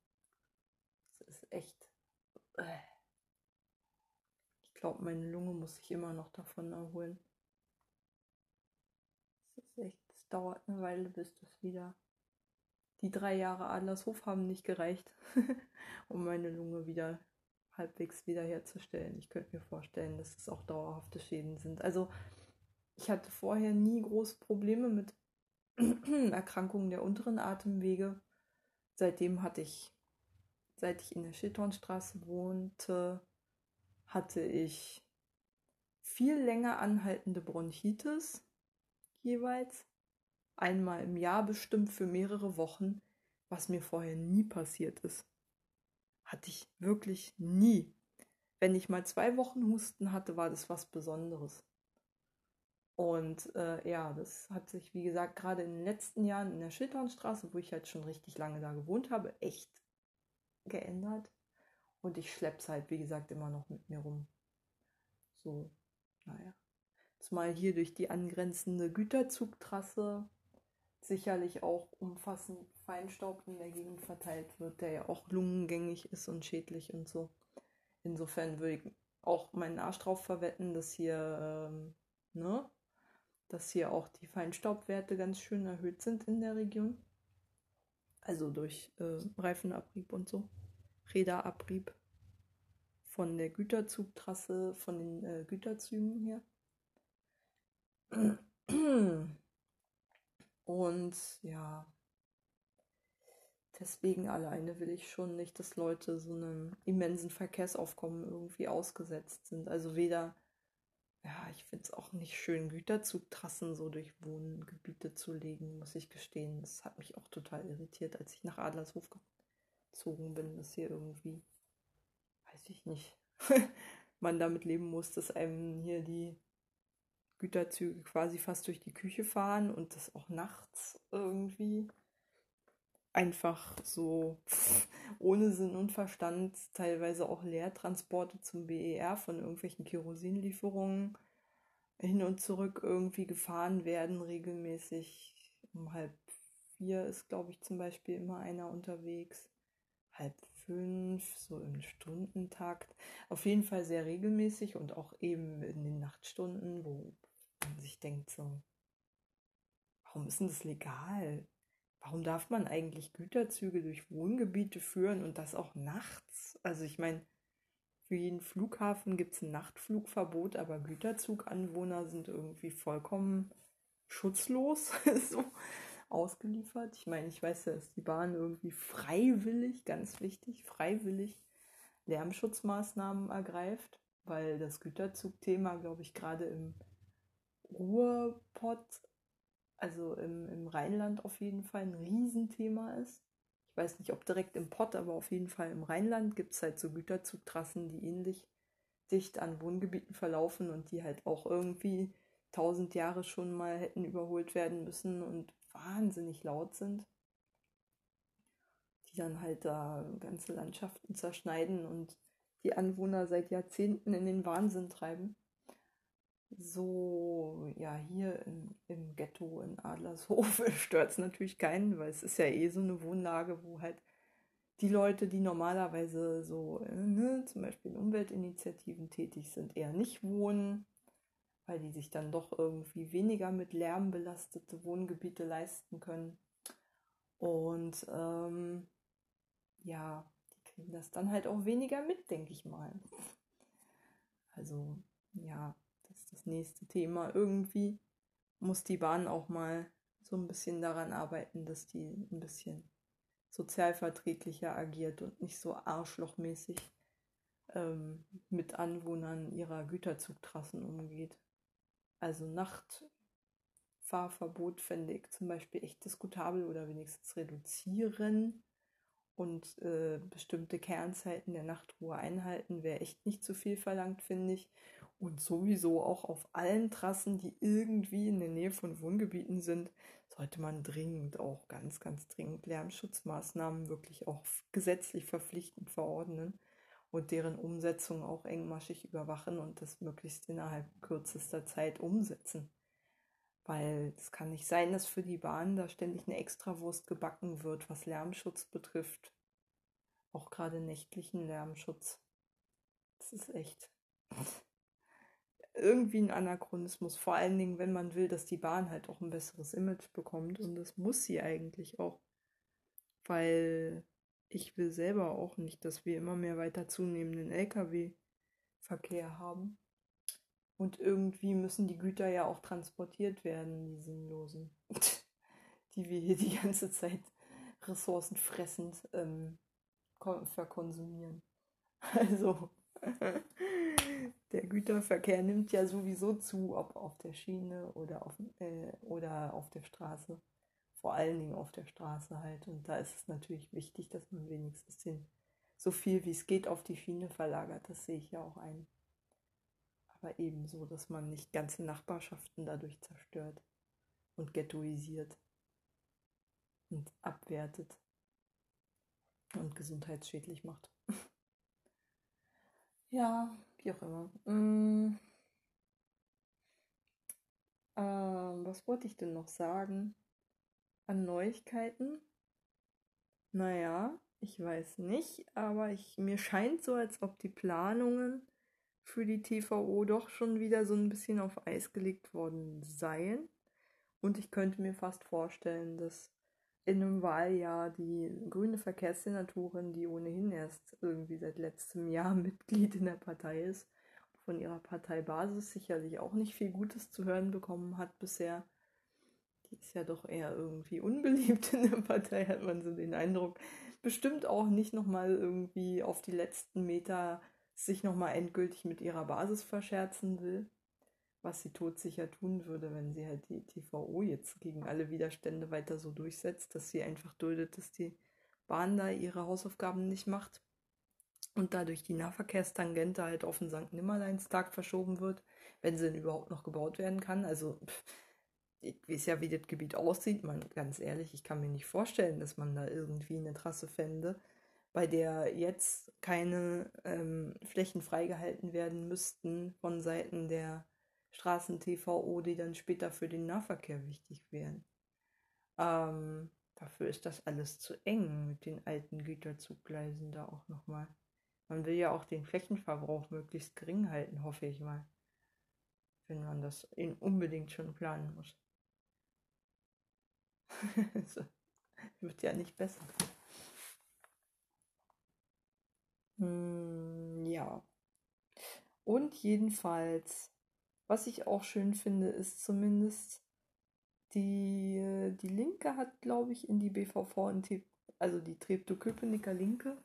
Das ist echt. Äh. Ich glaube, meine Lunge muss sich immer noch davon erholen. Das ist echt, es dauert eine Weile, bis das wieder die drei Jahre Adlershof haben nicht gereicht, um meine Lunge wieder halbwegs wiederherzustellen. Ich könnte mir vorstellen, dass es auch dauerhafte Schäden sind. Also ich hatte vorher nie große Probleme mit Erkrankungen der unteren Atemwege. Seitdem hatte ich, seit ich in der Schildhornstraße wohnte, hatte ich viel länger anhaltende Bronchitis jeweils einmal im Jahr bestimmt für mehrere Wochen, was mir vorher nie passiert ist. Hatte ich wirklich nie. Wenn ich mal zwei Wochen Husten hatte, war das was Besonderes. Und äh, ja, das hat sich, wie gesagt, gerade in den letzten Jahren in der Schildhornstraße, wo ich halt schon richtig lange da gewohnt habe, echt geändert. Und ich schlepp's halt, wie gesagt, immer noch mit mir rum. So, naja. Zumal hier durch die angrenzende Güterzugtrasse sicherlich auch umfassend Feinstaub in der Gegend verteilt wird, der ja auch lungengängig ist und schädlich und so. Insofern würde ich auch meinen Arsch drauf verwetten, dass hier, ähm, ne, dass hier auch die Feinstaubwerte ganz schön erhöht sind in der Region. Also durch äh, Reifenabrieb und so. Räderabrieb von der Güterzugtrasse, von den äh, Güterzügen her. Und ja, deswegen alleine will ich schon nicht, dass Leute so einem immensen Verkehrsaufkommen irgendwie ausgesetzt sind. Also weder, ja, ich finde es auch nicht schön, Güterzugtrassen so durch Wohngebiete zu legen, muss ich gestehen. Das hat mich auch total irritiert, als ich nach Adlershof gezogen bin, dass hier irgendwie, weiß ich nicht, man damit leben muss, dass einem hier die Güterzüge quasi fast durch die Küche fahren und das auch nachts irgendwie einfach so ohne Sinn und Verstand teilweise auch Leertransporte zum BER von irgendwelchen Kerosinlieferungen hin und zurück irgendwie gefahren werden, regelmäßig. Um halb vier ist, glaube ich, zum Beispiel immer einer unterwegs. Halb fünf, so im Stundentakt. Auf jeden Fall sehr regelmäßig und auch eben in den Nachtstunden, wo sich denkt so, warum ist denn das legal? Warum darf man eigentlich Güterzüge durch Wohngebiete führen und das auch nachts? Also ich meine, für jeden Flughafen gibt es ein Nachtflugverbot, aber Güterzuganwohner sind irgendwie vollkommen schutzlos so ausgeliefert. Ich meine, ich weiß ja, dass die Bahn irgendwie freiwillig, ganz wichtig, freiwillig Lärmschutzmaßnahmen ergreift, weil das Güterzugthema, glaube ich, gerade im Ruhrpott, also im, im Rheinland auf jeden Fall ein Riesenthema ist. Ich weiß nicht, ob direkt im Pott, aber auf jeden Fall im Rheinland gibt es halt so Güterzugtrassen, die ähnlich dicht an Wohngebieten verlaufen und die halt auch irgendwie tausend Jahre schon mal hätten überholt werden müssen und wahnsinnig laut sind, die dann halt da ganze Landschaften zerschneiden und die Anwohner seit Jahrzehnten in den Wahnsinn treiben. So, ja, hier im, im Ghetto in Adlershof stört es natürlich keinen, weil es ist ja eh so eine Wohnlage, wo halt die Leute, die normalerweise so, äh, ne, zum Beispiel in Umweltinitiativen tätig sind, eher nicht wohnen weil die sich dann doch irgendwie weniger mit Lärm belastete Wohngebiete leisten können. Und ähm, ja, die kriegen das dann halt auch weniger mit, denke ich mal. Also ja, ist das nächste Thema. Irgendwie muss die Bahn auch mal so ein bisschen daran arbeiten, dass die ein bisschen sozialverträglicher agiert und nicht so arschlochmäßig ähm, mit Anwohnern ihrer Güterzugtrassen umgeht. Also Nachtfahrverbot fände ich zum Beispiel echt diskutabel oder wenigstens reduzieren und äh, bestimmte Kernzeiten der Nachtruhe einhalten, wäre echt nicht zu viel verlangt, finde ich. Und sowieso auch auf allen Trassen, die irgendwie in der Nähe von Wohngebieten sind, sollte man dringend auch ganz, ganz dringend Lärmschutzmaßnahmen wirklich auch gesetzlich verpflichtend verordnen und deren Umsetzung auch engmaschig überwachen und das möglichst innerhalb kürzester Zeit umsetzen. Weil es kann nicht sein, dass für die Bahn da ständig eine Extrawurst gebacken wird, was Lärmschutz betrifft. Auch gerade nächtlichen Lärmschutz. Das ist echt irgendwie ein Anachronismus. Vor allen Dingen, wenn man will, dass die Bahn halt auch ein besseres Image bekommt. Und das muss sie eigentlich auch. Weil ich will selber auch nicht, dass wir immer mehr weiter zunehmenden Lkw-Verkehr haben. Und irgendwie müssen die Güter ja auch transportiert werden, die sinnlosen, die wir hier die ganze Zeit ressourcenfressend ähm, verkonsumieren. Also, der Güterverkehr nimmt ja sowieso zu, ob auf der Schiene oder auf, äh, oder auf der Straße vor allen Dingen auf der Straße halt. Und da ist es natürlich wichtig, dass man wenigstens den, so viel wie es geht auf die Schiene verlagert. Das sehe ich ja auch ein. Aber ebenso, dass man nicht ganze Nachbarschaften dadurch zerstört und ghettoisiert und abwertet und gesundheitsschädlich macht. ja, wie auch immer. Mm. Ähm, was wollte ich denn noch sagen? an Neuigkeiten? Naja, ich weiß nicht, aber ich, mir scheint so, als ob die Planungen für die TVO doch schon wieder so ein bisschen auf Eis gelegt worden seien. Und ich könnte mir fast vorstellen, dass in einem Wahljahr die grüne Verkehrssenatorin, die ohnehin erst irgendwie seit letztem Jahr Mitglied in der Partei ist, von ihrer Parteibasis sicherlich auch nicht viel Gutes zu hören bekommen hat bisher, die ist ja doch eher irgendwie unbeliebt in der Partei, hat man so den Eindruck. Bestimmt auch nicht nochmal irgendwie auf die letzten Meter sich nochmal endgültig mit ihrer Basis verscherzen will. Was sie todsicher tun würde, wenn sie halt die TVO jetzt gegen alle Widerstände weiter so durchsetzt, dass sie einfach duldet, dass die Bahn da ihre Hausaufgaben nicht macht und dadurch die Nahverkehrstangente halt auf den St. Nimmerleinstag verschoben wird, wenn sie denn überhaupt noch gebaut werden kann. Also ich weiß ja, wie das Gebiet aussieht. Man, ganz ehrlich, ich kann mir nicht vorstellen, dass man da irgendwie eine Trasse fände, bei der jetzt keine ähm, Flächen freigehalten werden müssten von Seiten der Straßen-TVO, die dann später für den Nahverkehr wichtig wären. Ähm, dafür ist das alles zu eng mit den alten Güterzuggleisen da auch nochmal. Man will ja auch den Flächenverbrauch möglichst gering halten, hoffe ich mal. wenn man das unbedingt schon planen muss. so, wird ja nicht besser. Hm, ja. Und jedenfalls, was ich auch schön finde, ist zumindest die, die Linke hat, glaube ich, in die BVV, also die Treptow-Köpenicker Linke,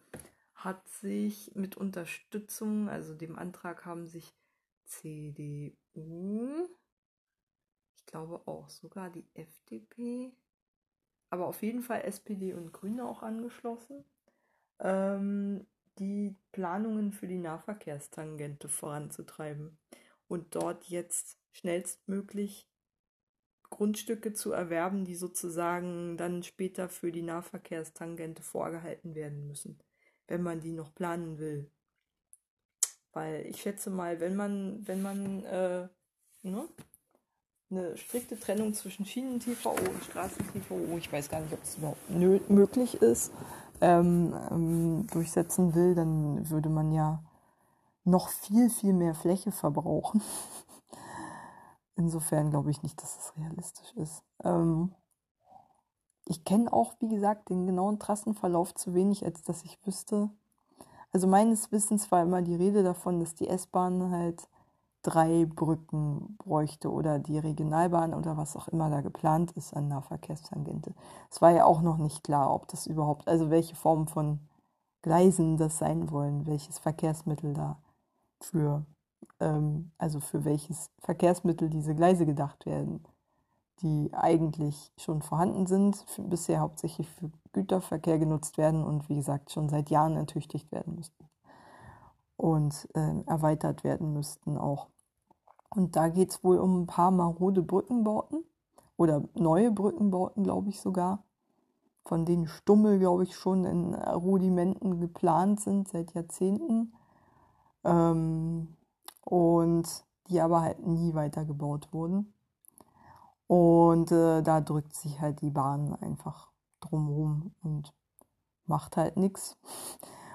hat sich mit Unterstützung, also dem Antrag haben sich CDU, ich glaube auch sogar die FDP, aber auf jeden Fall SPD und Grüne auch angeschlossen, ähm, die Planungen für die Nahverkehrstangente voranzutreiben und dort jetzt schnellstmöglich Grundstücke zu erwerben, die sozusagen dann später für die Nahverkehrstangente vorgehalten werden müssen, wenn man die noch planen will. Weil ich schätze mal, wenn man, wenn man äh, ne, eine strikte Trennung zwischen Schienen-TVO und Straßen-TVO, ich weiß gar nicht, ob es überhaupt möglich ist, ähm, ähm, durchsetzen will, dann würde man ja noch viel, viel mehr Fläche verbrauchen. Insofern glaube ich nicht, dass es realistisch ist. Ähm, ich kenne auch, wie gesagt, den genauen Trassenverlauf zu wenig, als dass ich wüsste. Also meines Wissens war immer die Rede davon, dass die S-Bahn halt drei Brücken bräuchte oder die Regionalbahn oder was auch immer da geplant ist an Nahverkehrstangente. Es war ja auch noch nicht klar, ob das überhaupt, also welche Form von Gleisen das sein wollen, welches Verkehrsmittel da für ähm, also für welches Verkehrsmittel diese Gleise gedacht werden, die eigentlich schon vorhanden sind, bisher hauptsächlich für Güterverkehr genutzt werden und wie gesagt schon seit Jahren ertüchtigt werden müssten und äh, erweitert werden müssten auch. Und da geht es wohl um ein paar marode Brückenbauten oder neue Brückenbauten, glaube ich sogar, von denen Stummel, glaube ich, schon in Rudimenten geplant sind seit Jahrzehnten. Ähm, und die aber halt nie weitergebaut wurden. Und äh, da drückt sich halt die Bahn einfach drumherum und macht halt nichts.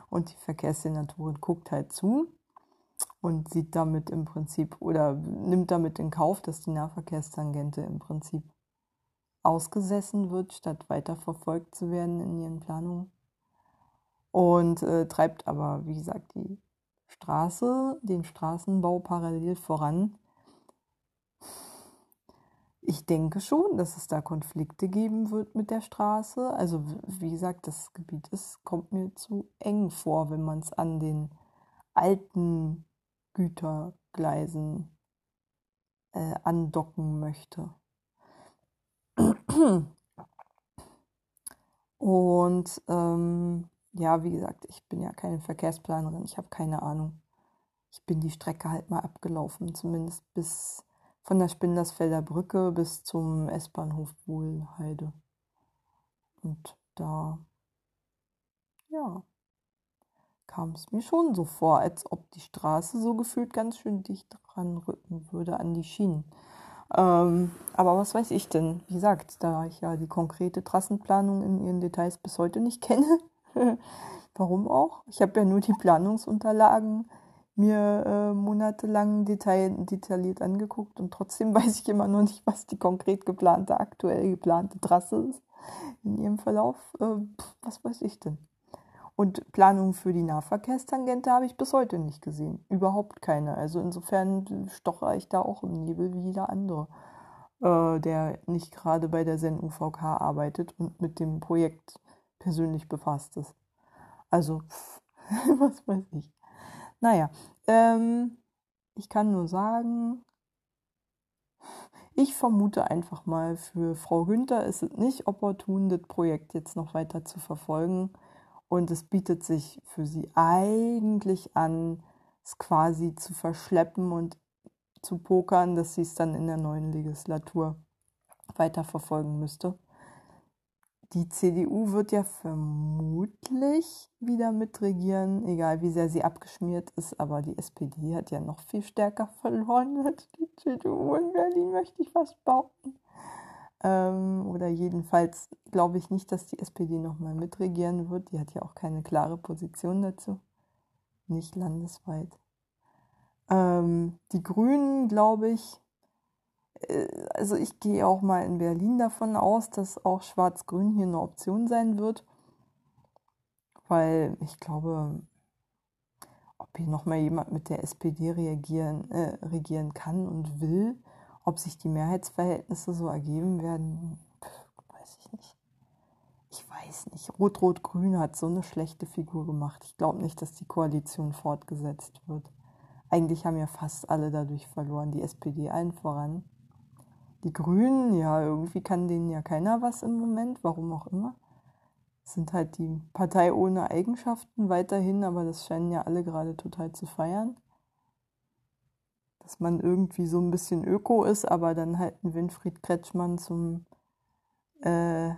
Und die Verkehrssenatorin guckt halt zu und sieht damit im Prinzip oder nimmt damit in Kauf, dass die Nahverkehrstangente im Prinzip ausgesessen wird, statt weiterverfolgt zu werden in ihren Planungen. Und äh, treibt aber, wie gesagt, die Straße, den Straßenbau parallel voran. Ich denke schon, dass es da Konflikte geben wird mit der Straße. Also wie gesagt, das Gebiet ist, kommt mir zu eng vor, wenn man es an den alten Gütergleisen äh, andocken möchte. Und ähm, ja, wie gesagt, ich bin ja keine Verkehrsplanerin, ich habe keine Ahnung. Ich bin die Strecke halt mal abgelaufen, zumindest bis von der Spindersfelder Brücke bis zum S-Bahnhof Wohlheide. Und da, ja, kam es mir schon so vor, als ob die Straße so gefühlt ganz schön dicht ranrücken würde an die Schienen. Ähm, aber was weiß ich denn? Wie gesagt, da ich ja die konkrete Trassenplanung in ihren Details bis heute nicht kenne, Warum auch? Ich habe ja nur die Planungsunterlagen mir äh, monatelang detail, detailliert angeguckt und trotzdem weiß ich immer noch nicht, was die konkret geplante, aktuell geplante Trasse ist in ihrem Verlauf. Äh, was weiß ich denn? Und Planungen für die Nahverkehrstangente habe ich bis heute nicht gesehen. Überhaupt keine. Also insofern stoche ich da auch im Nebel wie jeder andere, äh, der nicht gerade bei der SEN-UVK arbeitet und mit dem Projekt persönlich befasst ist. Also, was weiß ich. Naja, ähm, ich kann nur sagen, ich vermute einfach mal, für Frau Günther ist es nicht opportun, das Projekt jetzt noch weiter zu verfolgen. Und es bietet sich für sie eigentlich an, es quasi zu verschleppen und zu pokern, dass sie es dann in der neuen Legislatur weiterverfolgen müsste. Die CDU wird ja vermutlich wieder mitregieren, egal wie sehr sie abgeschmiert ist, aber die SPD hat ja noch viel stärker verloren als die CDU in Berlin, möchte ich fast behaupten. Ähm, oder jedenfalls glaube ich nicht, dass die SPD nochmal mitregieren wird. Die hat ja auch keine klare Position dazu. Nicht landesweit. Ähm, die Grünen, glaube ich, also ich gehe auch mal in Berlin davon aus, dass auch Schwarz-Grün hier eine Option sein wird, weil ich glaube, ob hier nochmal jemand mit der SPD reagieren, äh, regieren kann und will, ob sich die Mehrheitsverhältnisse so ergeben werden, weiß ich nicht. Ich weiß nicht. Rot-Rot-Grün hat so eine schlechte Figur gemacht. Ich glaube nicht, dass die Koalition fortgesetzt wird. Eigentlich haben ja fast alle dadurch verloren, die SPD allen voran. Die Grünen, ja, irgendwie kann denen ja keiner was im Moment, warum auch immer. Sind halt die Partei ohne Eigenschaften weiterhin, aber das scheinen ja alle gerade total zu feiern. Dass man irgendwie so ein bisschen Öko ist, aber dann halt einen Winfried Kretschmann zum äh,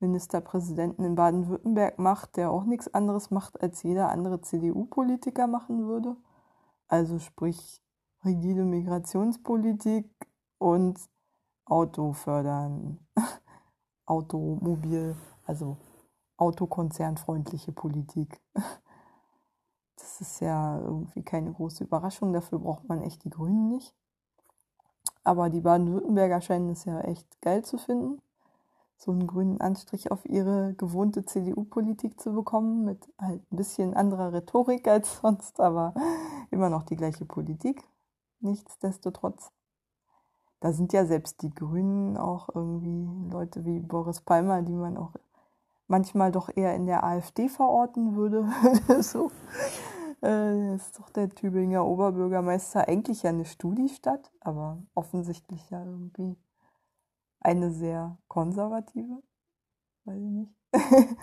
Ministerpräsidenten in Baden-Württemberg macht, der auch nichts anderes macht, als jeder andere CDU-Politiker machen würde. Also sprich rigide Migrationspolitik und Auto fördern, Automobil, also autokonzernfreundliche Politik. Das ist ja irgendwie keine große Überraschung, dafür braucht man echt die Grünen nicht. Aber die Baden-Württemberger scheinen es ja echt geil zu finden, so einen grünen Anstrich auf ihre gewohnte CDU-Politik zu bekommen, mit halt ein bisschen anderer Rhetorik als sonst, aber immer noch die gleiche Politik. Nichtsdestotrotz da sind ja selbst die Grünen auch irgendwie Leute wie Boris Palmer, die man auch manchmal doch eher in der AfD verorten würde. so äh, ist doch der Tübinger Oberbürgermeister eigentlich ja eine Studiestadt, aber offensichtlich ja irgendwie eine sehr konservative. Weiß ich nicht.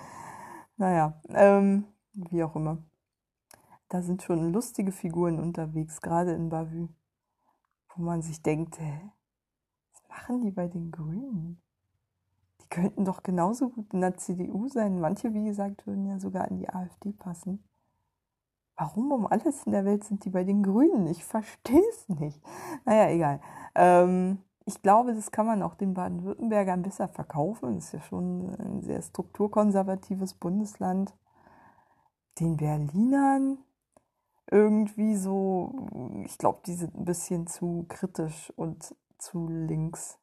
naja, ähm, wie auch immer. Da sind schon lustige Figuren unterwegs, gerade in Bavü, wo man sich denkt, hä, machen die bei den Grünen? Die könnten doch genauso gut in der CDU sein. Manche, wie gesagt, würden ja sogar in die AfD passen. Warum um alles in der Welt sind die bei den Grünen? Ich verstehe es nicht. Naja, egal. Ähm, ich glaube, das kann man auch den Baden-Württembergern besser verkaufen. Das ist ja schon ein sehr strukturkonservatives Bundesland. Den Berlinern irgendwie so, ich glaube, die sind ein bisschen zu kritisch und zu links,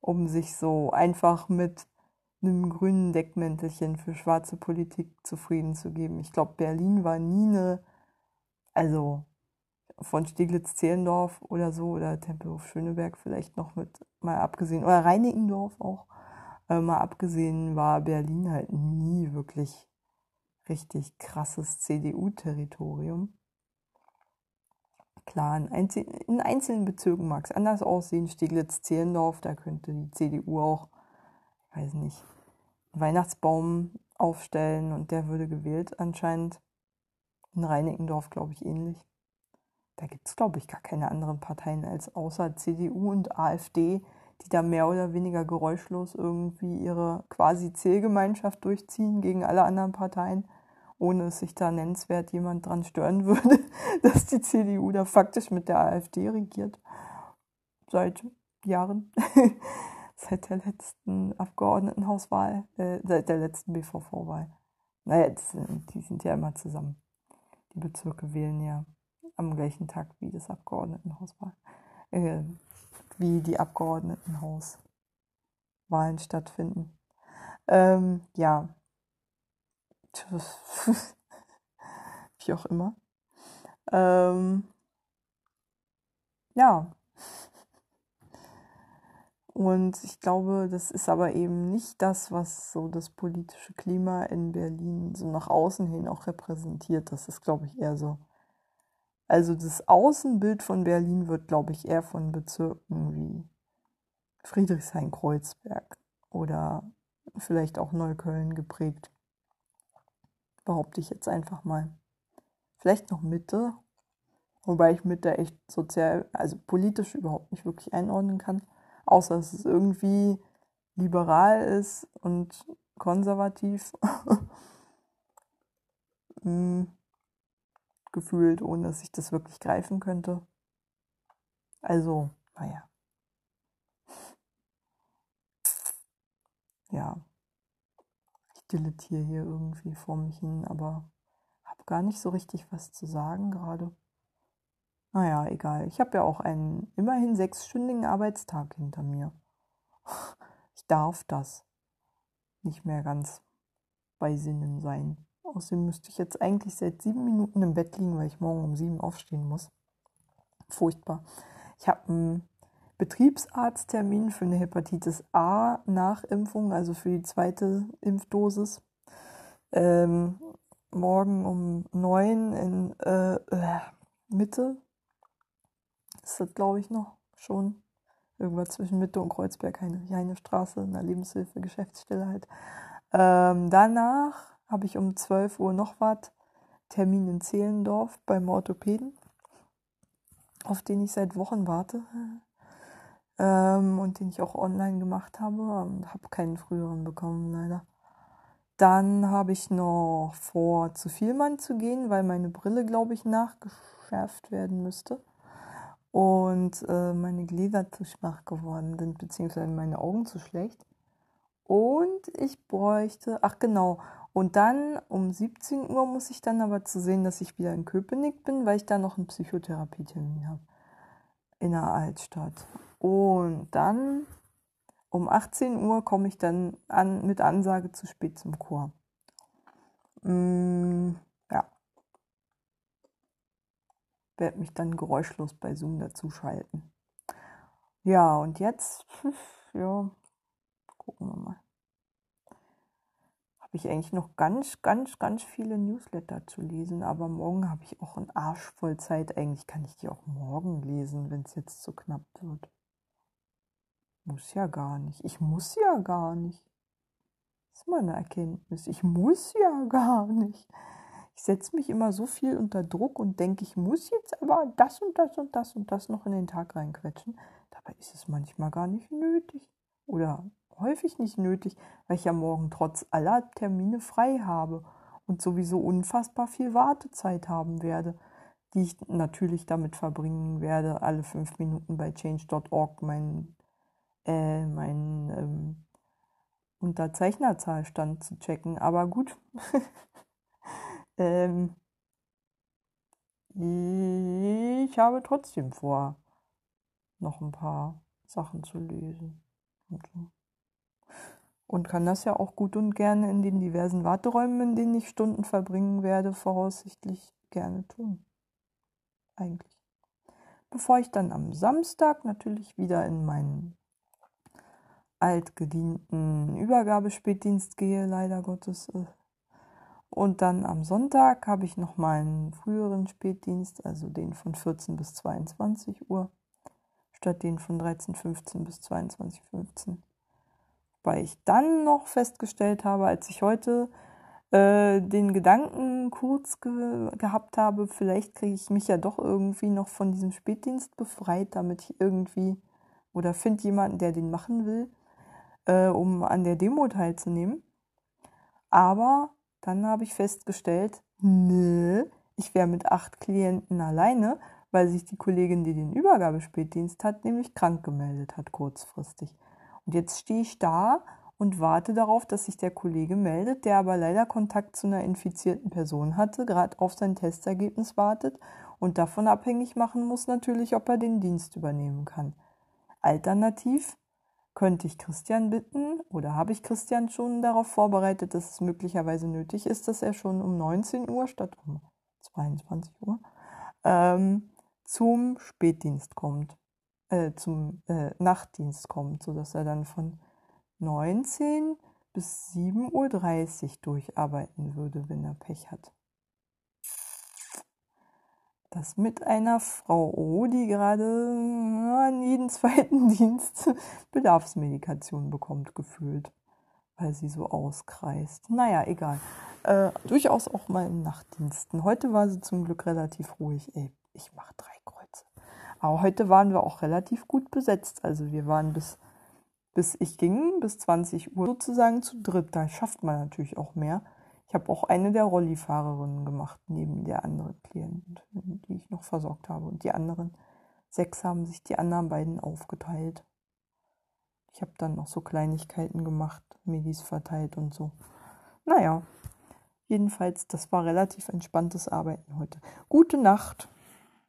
um sich so einfach mit einem grünen Deckmäntelchen für schwarze Politik zufrieden zu geben. Ich glaube, Berlin war nie eine, also von Steglitz-Zehlendorf oder so oder Tempelhof-Schöneberg vielleicht noch mit mal abgesehen oder Reinickendorf auch äh, mal abgesehen war Berlin halt nie wirklich richtig krasses CDU-Territorium. Klar, in, einzel in einzelnen Bezirken mag es anders aussehen. Steglitz-Zehlendorf, da könnte die CDU auch, ich weiß nicht, einen Weihnachtsbaum aufstellen und der würde gewählt anscheinend. In Reinickendorf, glaube ich, ähnlich. Da gibt es, glaube ich, gar keine anderen Parteien als außer CDU und AfD, die da mehr oder weniger geräuschlos irgendwie ihre quasi Zählgemeinschaft durchziehen gegen alle anderen Parteien ohne dass sich da nennenswert jemand dran stören würde, dass die CDU da faktisch mit der AfD regiert. Seit Jahren. seit der letzten Abgeordnetenhauswahl, äh, seit der letzten BVV-Wahl. Naja, das, die sind ja immer zusammen. Die Bezirke wählen ja am gleichen Tag wie das Abgeordnetenhauswahl, äh, wie die Abgeordnetenhauswahlen stattfinden. Ähm, ja, Wie auch immer. Ähm, ja. Und ich glaube, das ist aber eben nicht das, was so das politische Klima in Berlin so nach außen hin auch repräsentiert. Das ist, glaube ich, eher so. Also das Außenbild von Berlin wird, glaube ich, eher von Bezirken wie Friedrichshain-Kreuzberg oder vielleicht auch Neukölln geprägt behaupte ich jetzt einfach mal. Vielleicht noch Mitte, wobei ich Mitte echt sozial, also politisch überhaupt nicht wirklich einordnen kann, außer dass es irgendwie liberal ist und konservativ. hm, gefühlt, ohne dass ich das wirklich greifen könnte. Also, naja. Ja dilettiere hier irgendwie vor mich hin, aber habe gar nicht so richtig was zu sagen gerade. Naja, egal. Ich habe ja auch einen immerhin sechsstündigen Arbeitstag hinter mir. Ich darf das nicht mehr ganz bei Sinnen sein. Außerdem müsste ich jetzt eigentlich seit sieben Minuten im Bett liegen, weil ich morgen um sieben aufstehen muss. Furchtbar. Ich habe einen Betriebsarzttermin für eine Hepatitis A Nachimpfung, also für die zweite Impfdosis. Ähm, morgen um neun in äh, äh, Mitte. Ist das, glaube ich, noch schon. Irgendwas zwischen Mitte und Kreuzberg, Heinrich Straße, in der Lebenshilfe, Geschäftsstelle halt. Ähm, danach habe ich um 12 Uhr noch was. Termin in Zehlendorf beim Orthopäden, auf den ich seit Wochen warte ähm, und den ich auch online gemacht habe und habe keinen früheren bekommen, leider. Dann habe ich noch vor, zu Vielmann zu gehen, weil meine Brille, glaube ich, nachgeschärft werden müsste. Und äh, meine Gläser zu schwach geworden sind, beziehungsweise meine Augen zu schlecht. Und ich bräuchte, ach genau, und dann um 17 Uhr muss ich dann aber zu sehen, dass ich wieder in Köpenick bin, weil ich da noch einen Psychotherapietermin habe. Altstadt. Und dann um 18 Uhr komme ich dann an, mit Ansage zu spät zum Chor. Mm, ja. Werde mich dann geräuschlos bei Zoom dazuschalten. Ja, und jetzt, ja, gucken wir mal. Habe ich eigentlich noch ganz, ganz, ganz viele Newsletter zu lesen, aber morgen habe ich auch einen Arsch voll Zeit. Eigentlich kann ich die auch morgen lesen, wenn es jetzt zu knapp wird. Muss ja gar nicht. Ich muss ja gar nicht. Das ist meine Erkenntnis. Ich muss ja gar nicht. Ich setze mich immer so viel unter Druck und denke, ich muss jetzt aber das und das und das und das noch in den Tag reinquetschen. Dabei ist es manchmal gar nicht nötig. Oder häufig nicht nötig, weil ich ja morgen trotz aller Termine frei habe und sowieso unfassbar viel Wartezeit haben werde, die ich natürlich damit verbringen werde, alle fünf Minuten bei change.org meinen äh, meinen ähm, Unterzeichnerzahlstand zu checken. Aber gut. ähm, ich habe trotzdem vor, noch ein paar Sachen zu lesen. Und, so. Und kann das ja auch gut und gerne in den diversen Warteräumen, in denen ich Stunden verbringen werde, voraussichtlich gerne tun. Eigentlich. Bevor ich dann am Samstag natürlich wieder in meinen altgedienten Übergabespätdienst gehe, leider Gottes. Äh. Und dann am Sonntag habe ich noch meinen früheren Spätdienst, also den von 14 bis 22 Uhr, statt den von 13.15 bis 22.15. Weil ich dann noch festgestellt habe, als ich heute äh, den Gedanken kurz ge gehabt habe, vielleicht kriege ich mich ja doch irgendwie noch von diesem Spätdienst befreit, damit ich irgendwie oder finde jemanden, der den machen will äh, um an der Demo teilzunehmen. Aber dann habe ich festgestellt, nö, ich wäre mit acht Klienten alleine, weil sich die Kollegin, die den Übergabespätdienst hat, nämlich krank gemeldet hat, kurzfristig. Und jetzt stehe ich da und warte darauf, dass sich der Kollege meldet, der aber leider Kontakt zu einer infizierten Person hatte, gerade auf sein Testergebnis wartet und davon abhängig machen muss natürlich, ob er den Dienst übernehmen kann. Alternativ könnte ich Christian bitten oder habe ich Christian schon darauf vorbereitet, dass es möglicherweise nötig ist, dass er schon um 19 Uhr statt um 22 Uhr ähm, zum Spätdienst kommt, äh, zum äh, Nachtdienst kommt, sodass er dann von 19 bis 7.30 Uhr durcharbeiten würde, wenn er Pech hat das mit einer Frau O, die gerade an jeden zweiten Dienst Bedarfsmedikation bekommt, gefühlt, weil sie so auskreist. Naja, egal. Äh, durchaus auch mal in Nachtdiensten. Heute war sie zum Glück relativ ruhig. Ey, ich mache drei. Aber heute waren wir auch relativ gut besetzt. Also wir waren bis, bis ich ging, bis 20 Uhr sozusagen zu dritt. Da schafft man natürlich auch mehr. Ich habe auch eine der Rollifahrerinnen gemacht, neben der anderen Klientin, die ich noch versorgt habe. Und die anderen sechs haben sich die anderen beiden aufgeteilt. Ich habe dann noch so Kleinigkeiten gemacht, Medis verteilt und so. Naja, jedenfalls, das war relativ entspanntes Arbeiten heute. Gute Nacht.